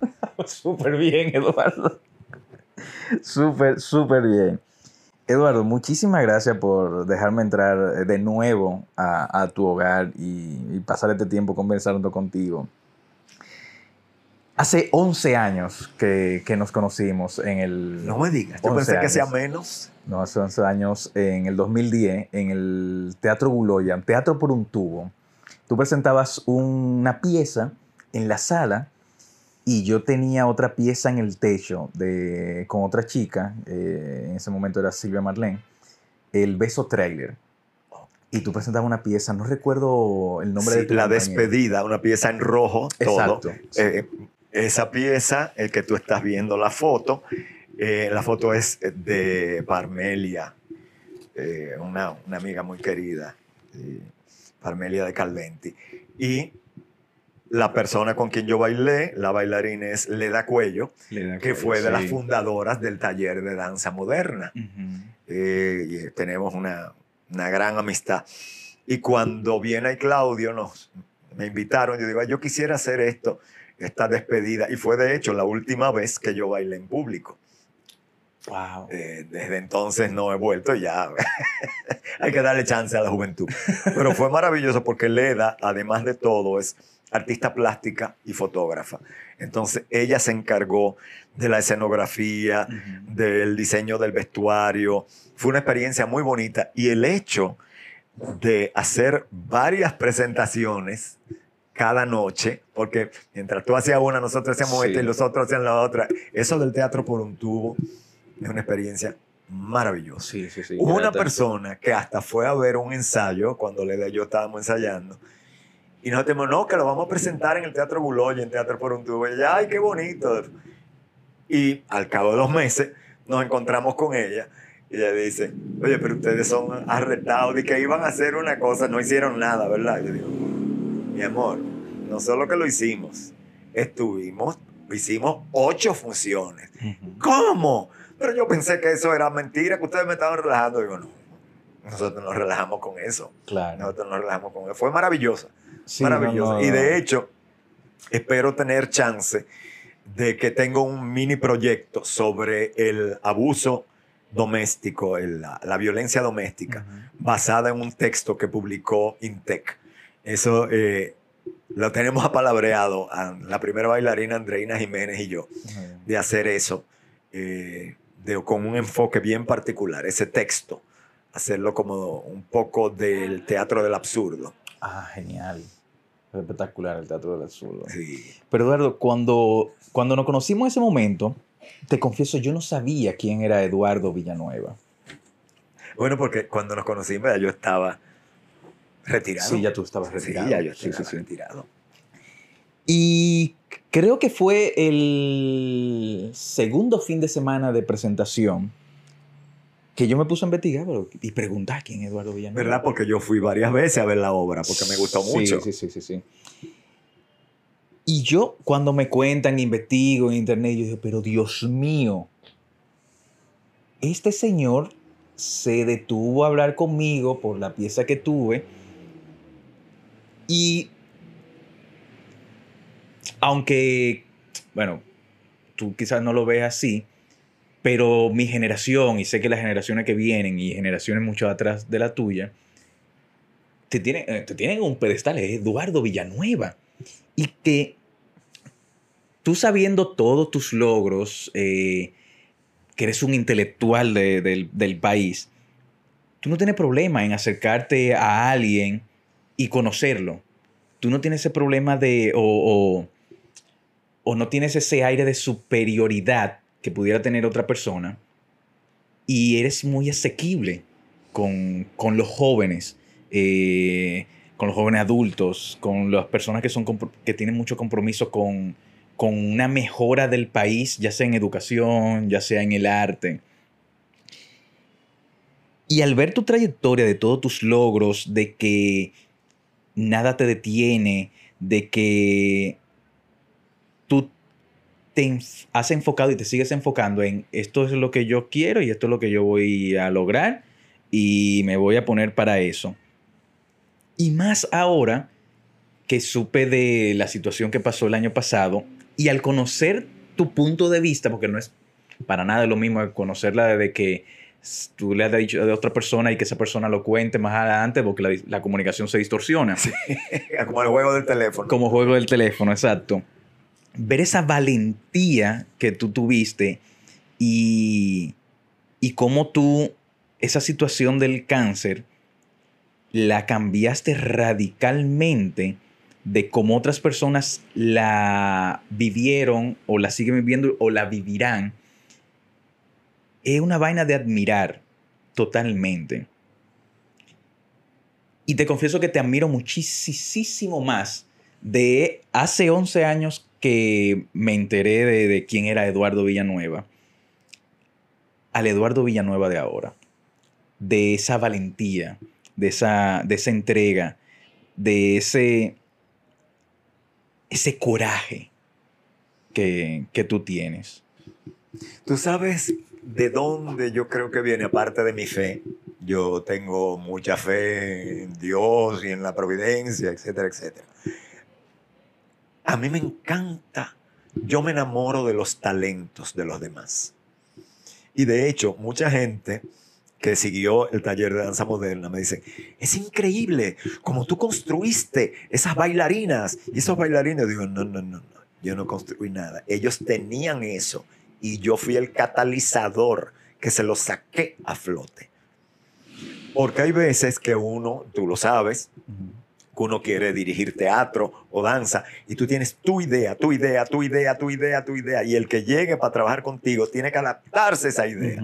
(laughs) Súper bien, Eduardo. Súper, súper bien. Eduardo, muchísimas gracias por dejarme entrar de nuevo a, a tu hogar y, y pasar este tiempo conversando contigo. Hace 11 años que, que nos conocimos en el... No me digas, yo 11 pensé que sea menos. No, hace 11 años, en el 2010, en el Teatro Buloya, Teatro por un tubo, tú presentabas una pieza en la sala y yo tenía otra pieza en el techo de, con otra chica, eh, en ese momento era Silvia Marlene, el Beso Trailer. Y tú presentabas una pieza, no recuerdo el nombre Sí, de tu la compañero. despedida, una pieza en rojo, todo. Exacto, sí. Eh, esa pieza, el que tú estás viendo la foto, eh, la foto es de Parmelia, eh, una, una amiga muy querida, eh, Parmelia de Calventi. Y la persona con quien yo bailé, la bailarina es Leda Cuello, Le da que fue de las sí. fundadoras del taller de danza moderna. Ujú. Eh, y tenemos una, una gran amistad. Y cuando viene ahí Claudio, nos, me invitaron, yo digo, "Ay, yo quisiera hacer esto, esta despedida. Y fue de hecho la última vez que yo bailé en público. Wow. Eh, desde entonces no he vuelto, ya (laughs) hay que darle chance a la juventud. Pero fue maravilloso porque Leda, además de todo, es artista plástica y fotógrafa. Entonces ella se encargó de la escenografía, Ujú. del diseño del vestuario. Fue una experiencia muy bonita y el hecho de hacer varias presentaciones cada noche, porque mientras tú hacías una, nosotros hacíamos Sí. esta y los otros hacían la otra. Eso del teatro por un tubo es una experiencia maravillosa. Sí, sí, sí. Hubo una persona que hasta fue a ver un ensayo cuando le y yo estábamos ensayando. Y nosotros dijimos, no, que lo vamos a presentar en el Teatro Buloya, en Teatro por un Tubo. Y ella, ay, qué bonito. Y al cabo de dos meses nos encontramos con ella. Y ella dice, oye, pero ustedes son arrestados de que iban a hacer una cosa, no hicieron nada, ¿verdad? Yo digo, mi amor, no solo que lo hicimos, estuvimos, hicimos ocho funciones. ¿Cómo? Pero yo pensé que eso era mentira, que ustedes me estaban relajando. Digo, no, nosotros nos relajamos con eso. Claro. Nosotros nos relajamos con eso. Fue maravillosa, Sí, maravillosa. no, no, Y de hecho, espero tener chance de que tengo un mini proyecto sobre el abuso doméstico, el- la, la violencia doméstica, basada en un texto que publicó Intec. Eso eh, lo tenemos apalabreado a la primera bailarina Andreina Jiménez y yo de hacer eso eh, de- con un enfoque bien particular, ese texto, hacerlo como un poco del teatro del absurdo. Ah, genial. Espectacular el Teatro del Absurdo. Sí. Pero Eduardo, cuando, cuando nos conocimos en ese momento, te confieso, yo no sabía quién era Eduardo Villanueva. Bueno, porque cuando nos conocimos ya yo estaba retirado. Sí, ya tú estabas Sí, retirado. ya yo Sí, estaba sí, sí. retirado. ¿Y Creo que fue el segundo fin de semana de presentación que yo me puse a investigar y preguntar quién es Eduardo Villanueva. ¿Verdad? Porque yo fui varias veces a ver la obra porque me gustó Sí, mucho. Sí, sí, sí, sí. Y yo, cuando me cuentan, investigo en internet, yo digo, pero Dios mío, este señor se detuvo a hablar conmigo por la pieza que tuve y aunque, bueno, tú quizás no lo ves así, pero mi generación, y sé que las generaciones que vienen y generaciones mucho atrás de la tuya, te tienen, eh, te tienen en un pedestal, es Eduardo Villanueva. Y que tú sabiendo todos tus logros, eh, que eres un intelectual de- del, del país, tú no tienes problema en acercarte a alguien y conocerlo. Tú no tienes ese problema de, o, o no tienes ese aire de superioridad que pudiera tener otra persona y eres muy asequible con, con los jóvenes, eh, con los jóvenes adultos, con las personas que, son, que tienen mucho compromiso con, con una mejora del país, ya sea en educación, ya sea en el arte. Y al ver tu trayectoria de todos tus logros, de que nada te detiene, de que te has enfocado y te sigues enfocando en esto es lo que yo quiero y esto es lo que yo voy a lograr y me voy a poner para eso. Y más ahora que supe de la situación que pasó el año pasado y al conocer tu punto de vista, porque no es para nada lo mismo conocerla desde que tú le has dicho a otra persona y que esa persona lo cuente más adelante porque la, la comunicación se distorsiona. (laughs) Como el juego del teléfono. Como juego del teléfono, exacto. Ver esa valentía que tú tuviste y, y cómo tú, esa situación del cáncer, la cambiaste radicalmente de cómo otras personas la vivieron o la siguen viviendo o la vivirán. Es una vaina de admirar totalmente. Y te confieso que te admiro muchísimo más de hace 11 años que me enteré de, de quién era Eduardo Villanueva al Eduardo Villanueva de ahora. De esa valentía, de esa, de esa entrega, de ese, ese coraje que, que tú tienes. Tú sabes de dónde yo creo que viene, aparte de mi fe. Yo tengo mucha fe en Dios y en la providencia, etcétera, etcétera. A mí me encanta, yo me enamoro de los talentos de los demás. Y de hecho, mucha gente que siguió el taller de danza moderna me dice, es increíble como tú construiste esas bailarinas y esos bailarines. Digo, no, no, no, no, yo no construí nada. Ellos tenían eso y yo fui el catalizador que se lo saqué a flote. Porque hay veces que uno, tú lo sabes, que uno quiere dirigir teatro o danza y tú tienes tu idea, tu idea, tu idea, tu idea, tu idea y el que llegue para trabajar contigo tiene que adaptarse a esa idea.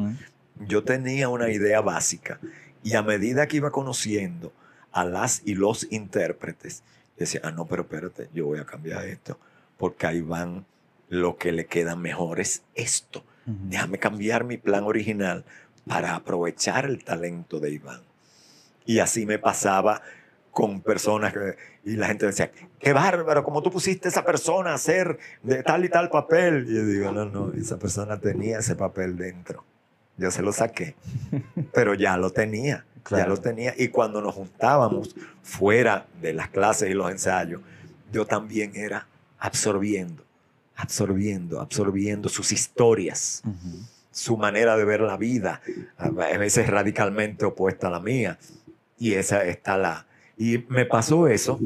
Yo tenía una idea básica y a medida que iba conociendo a las y los intérpretes, decía, ah, no, pero espérate, yo voy a cambiar esto porque ahí van lo que le queda mejor es esto. Déjame cambiar mi plan original para aprovechar el talento de Iván. Y así me pasaba con personas que, y la gente decía, qué bárbaro, como tú pusiste a esa persona a hacer de tal y tal papel. Y yo digo, no, no, esa persona tenía ese papel dentro. Yo se lo saqué, pero ya lo tenía, ya Claro. lo tenía. Y cuando nos juntábamos fuera de las clases y los ensayos, yo también era absorbiendo, absorbiendo, absorbiendo sus historias su manera de ver la vida, a veces radicalmente opuesta a la mía. Y esa está la... Y me pasó eso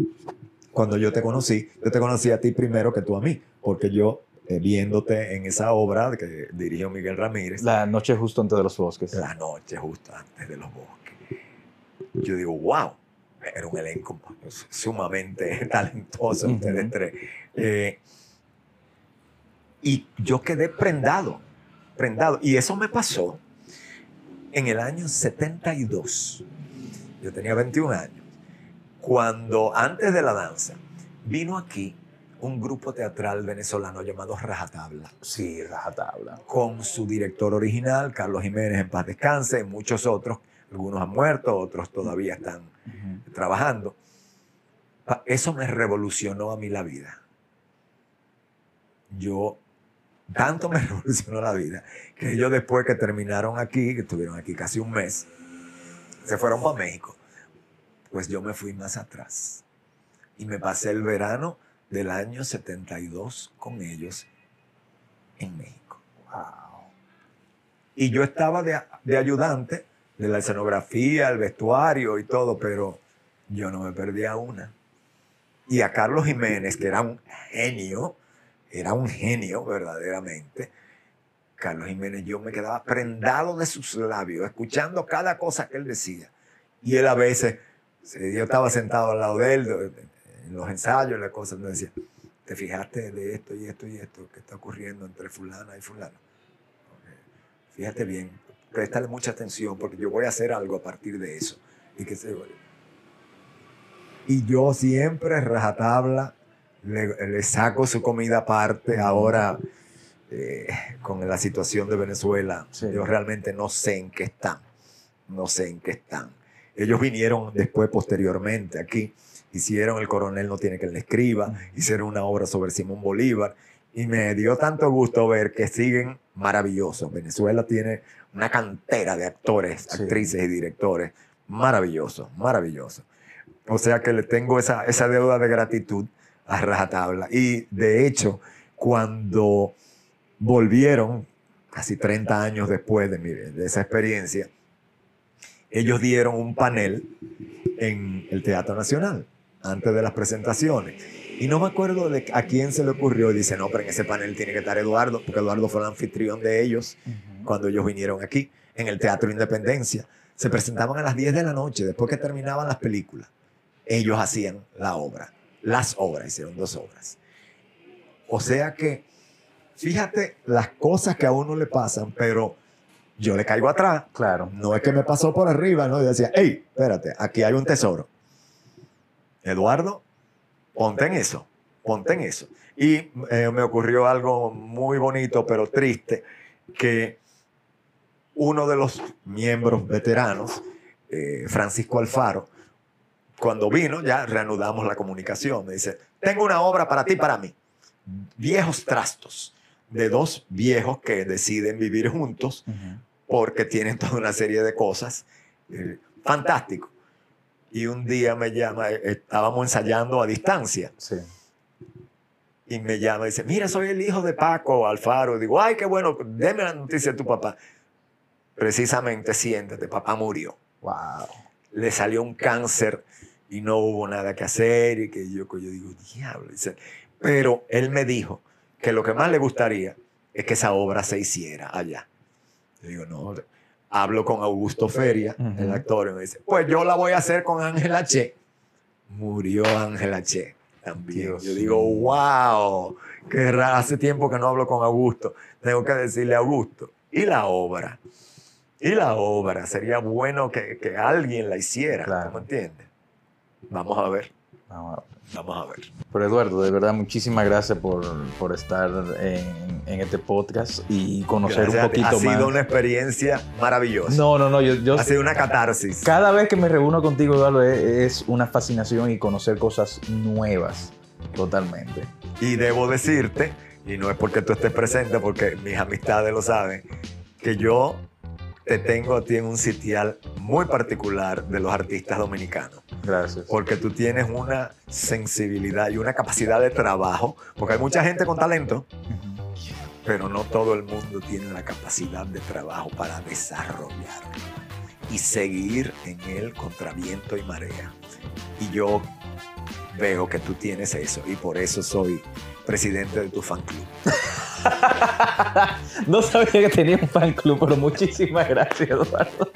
cuando yo te conocí. Yo te conocí a ti primero que tú a mí, porque yo, eh, viéndote en esa obra que dirigió Miguel Ramírez, la, La noche justo antes de los bosques. noche justo antes de los bosques, yo digo, wow, era un elenco sumamente (laughs) talentoso ustedes tres. Eh, y yo quedé prendado, prendado. Y eso me pasó en el año 72. Yo tenía 21 años. Cuando antes de la danza vino aquí un grupo teatral venezolano llamado Rajatabla. Sí, rajatabla. Con su director original, Carlos Jiménez, en paz descanse, y muchos otros. Algunos han muerto, otros todavía están trabajando. Eso me revolucionó a mí la vida. Yo, tanto me (laughs) revolucionó la vida, que ellos después que terminaron aquí, que estuvieron aquí casi un mes, se fueron para México. Pues yo me fui más atrás. Y me pasé el verano del año 72 con ellos en México. Wow. Y yo estaba de, de ayudante de la escenografía, el vestuario y todo, pero yo no me perdía una. Y a Carlos Jiménez, que era un genio, era un genio verdaderamente. Carlos Jiménez, yo me quedaba prendado de sus labios, escuchando cada cosa que él decía. Y él a veces, si yo estaba sentado al lado de él, en los ensayos, las cosas, me decía, ¿te fijaste de esto y esto y esto que está ocurriendo entre fulana y fulano? Fíjate bien, préstale mucha atención porque yo voy a hacer algo a partir de eso. Y, que se... y yo siempre rajatabla, le, le saco su comida aparte. Ahora, eh, con la situación de Venezuela, Sí. yo realmente no sé en qué están. No sé en qué están. Ellos vinieron después, posteriormente, aquí. Hicieron El Coronel no tiene que le escriba. Hicieron una obra sobre Simón Bolívar. Y me dio tanto gusto ver que siguen maravillosos. Venezuela tiene una cantera de actores, Sí. actrices y directores maravillosos, maravillosos. O sea que le tengo esa, esa deuda de gratitud a rajatabla. Y de hecho, cuando volvieron, casi 30 años después de, mi- de esa experiencia, ellos dieron un panel en el Teatro Nacional, antes de las presentaciones. Y no me acuerdo de a quién se le ocurrió. Y dice, no, pero en ese panel tiene que estar Eduardo, porque Eduardo fue el anfitrión de ellos cuando ellos vinieron aquí, en el Teatro Independencia. Se presentaban a las 10 de la noche, después que terminaban las películas. Ellos hacían la obra, las obras, hicieron dos obras. O sea que, fíjate las cosas que a uno le pasan, pero yo le caigo atrás. Claro. No es que me pasó por arriba, ¿no? Yo decía, hey, espérate, aquí hay un tesoro. Eduardo, ponte en eso, ponte en eso. Y eh, me ocurrió algo muy bonito, pero triste, que uno de los miembros veteranos, eh, Francisco Alfaro, cuando vino, ya reanudamos la comunicación. Me dice, tengo una obra para ti y para mí. Viejos trastos de dos viejos que deciden vivir juntos porque tienen toda una serie de cosas. eh, fantástico. Y un día me llama, eh, estábamos ensayando a distancia, Sí. y me llama y dice, mira, soy el hijo de Paco Alfaro. Digo, ay, qué bueno, deme la noticia de tu papá. Precisamente, siéntate, papá murió. Wow. Le salió un cáncer y no hubo nada que hacer. Y que yo, yo digo, diablo. Dice, pero él me dijo que lo que más le gustaría es que esa obra se hiciera allá. Yo digo, no. Hablo con Augusto Feria, el actor, y me dice, pues yo la voy a hacer con Ángela Che. Murió Ángela Che también. Dios yo digo, wow, qué raro. Hace tiempo que no hablo con Augusto. Tengo que decirle a Augusto. ¿Y la obra? ¿Y la obra? Sería bueno que, que alguien la hiciera. Claro. ¿Cómo entiendes? Vamos a ver. Vamos a ver. Vamos a ver. Pero Eduardo, de verdad, muchísimas gracias por, por estar en, en este podcast y conocer Gracias un poquito ha sido más. una experiencia maravillosa. No, no, no, yo, yo ha sido una catarsis. cada vez que me reúno contigo, Eduardo, es, es una fascinación y conocer cosas nuevas, totalmente. Y debo decirte, y no es porque tú estés presente, porque mis amistades lo saben, que yo te tengo a ti en un sitial muy particular de los artistas dominicanos. Gracias. Porque tú tienes una sensibilidad y una capacidad de trabajo, porque hay mucha gente con talento, pero no todo el mundo tiene la capacidad de trabajo para desarrollarlo y seguir en él contra viento y marea. Y yo veo que tú tienes eso y por eso soy presidente de tu fan club. (laughs) no sabía que tenía un fan club, pero muchísimas gracias, Eduardo.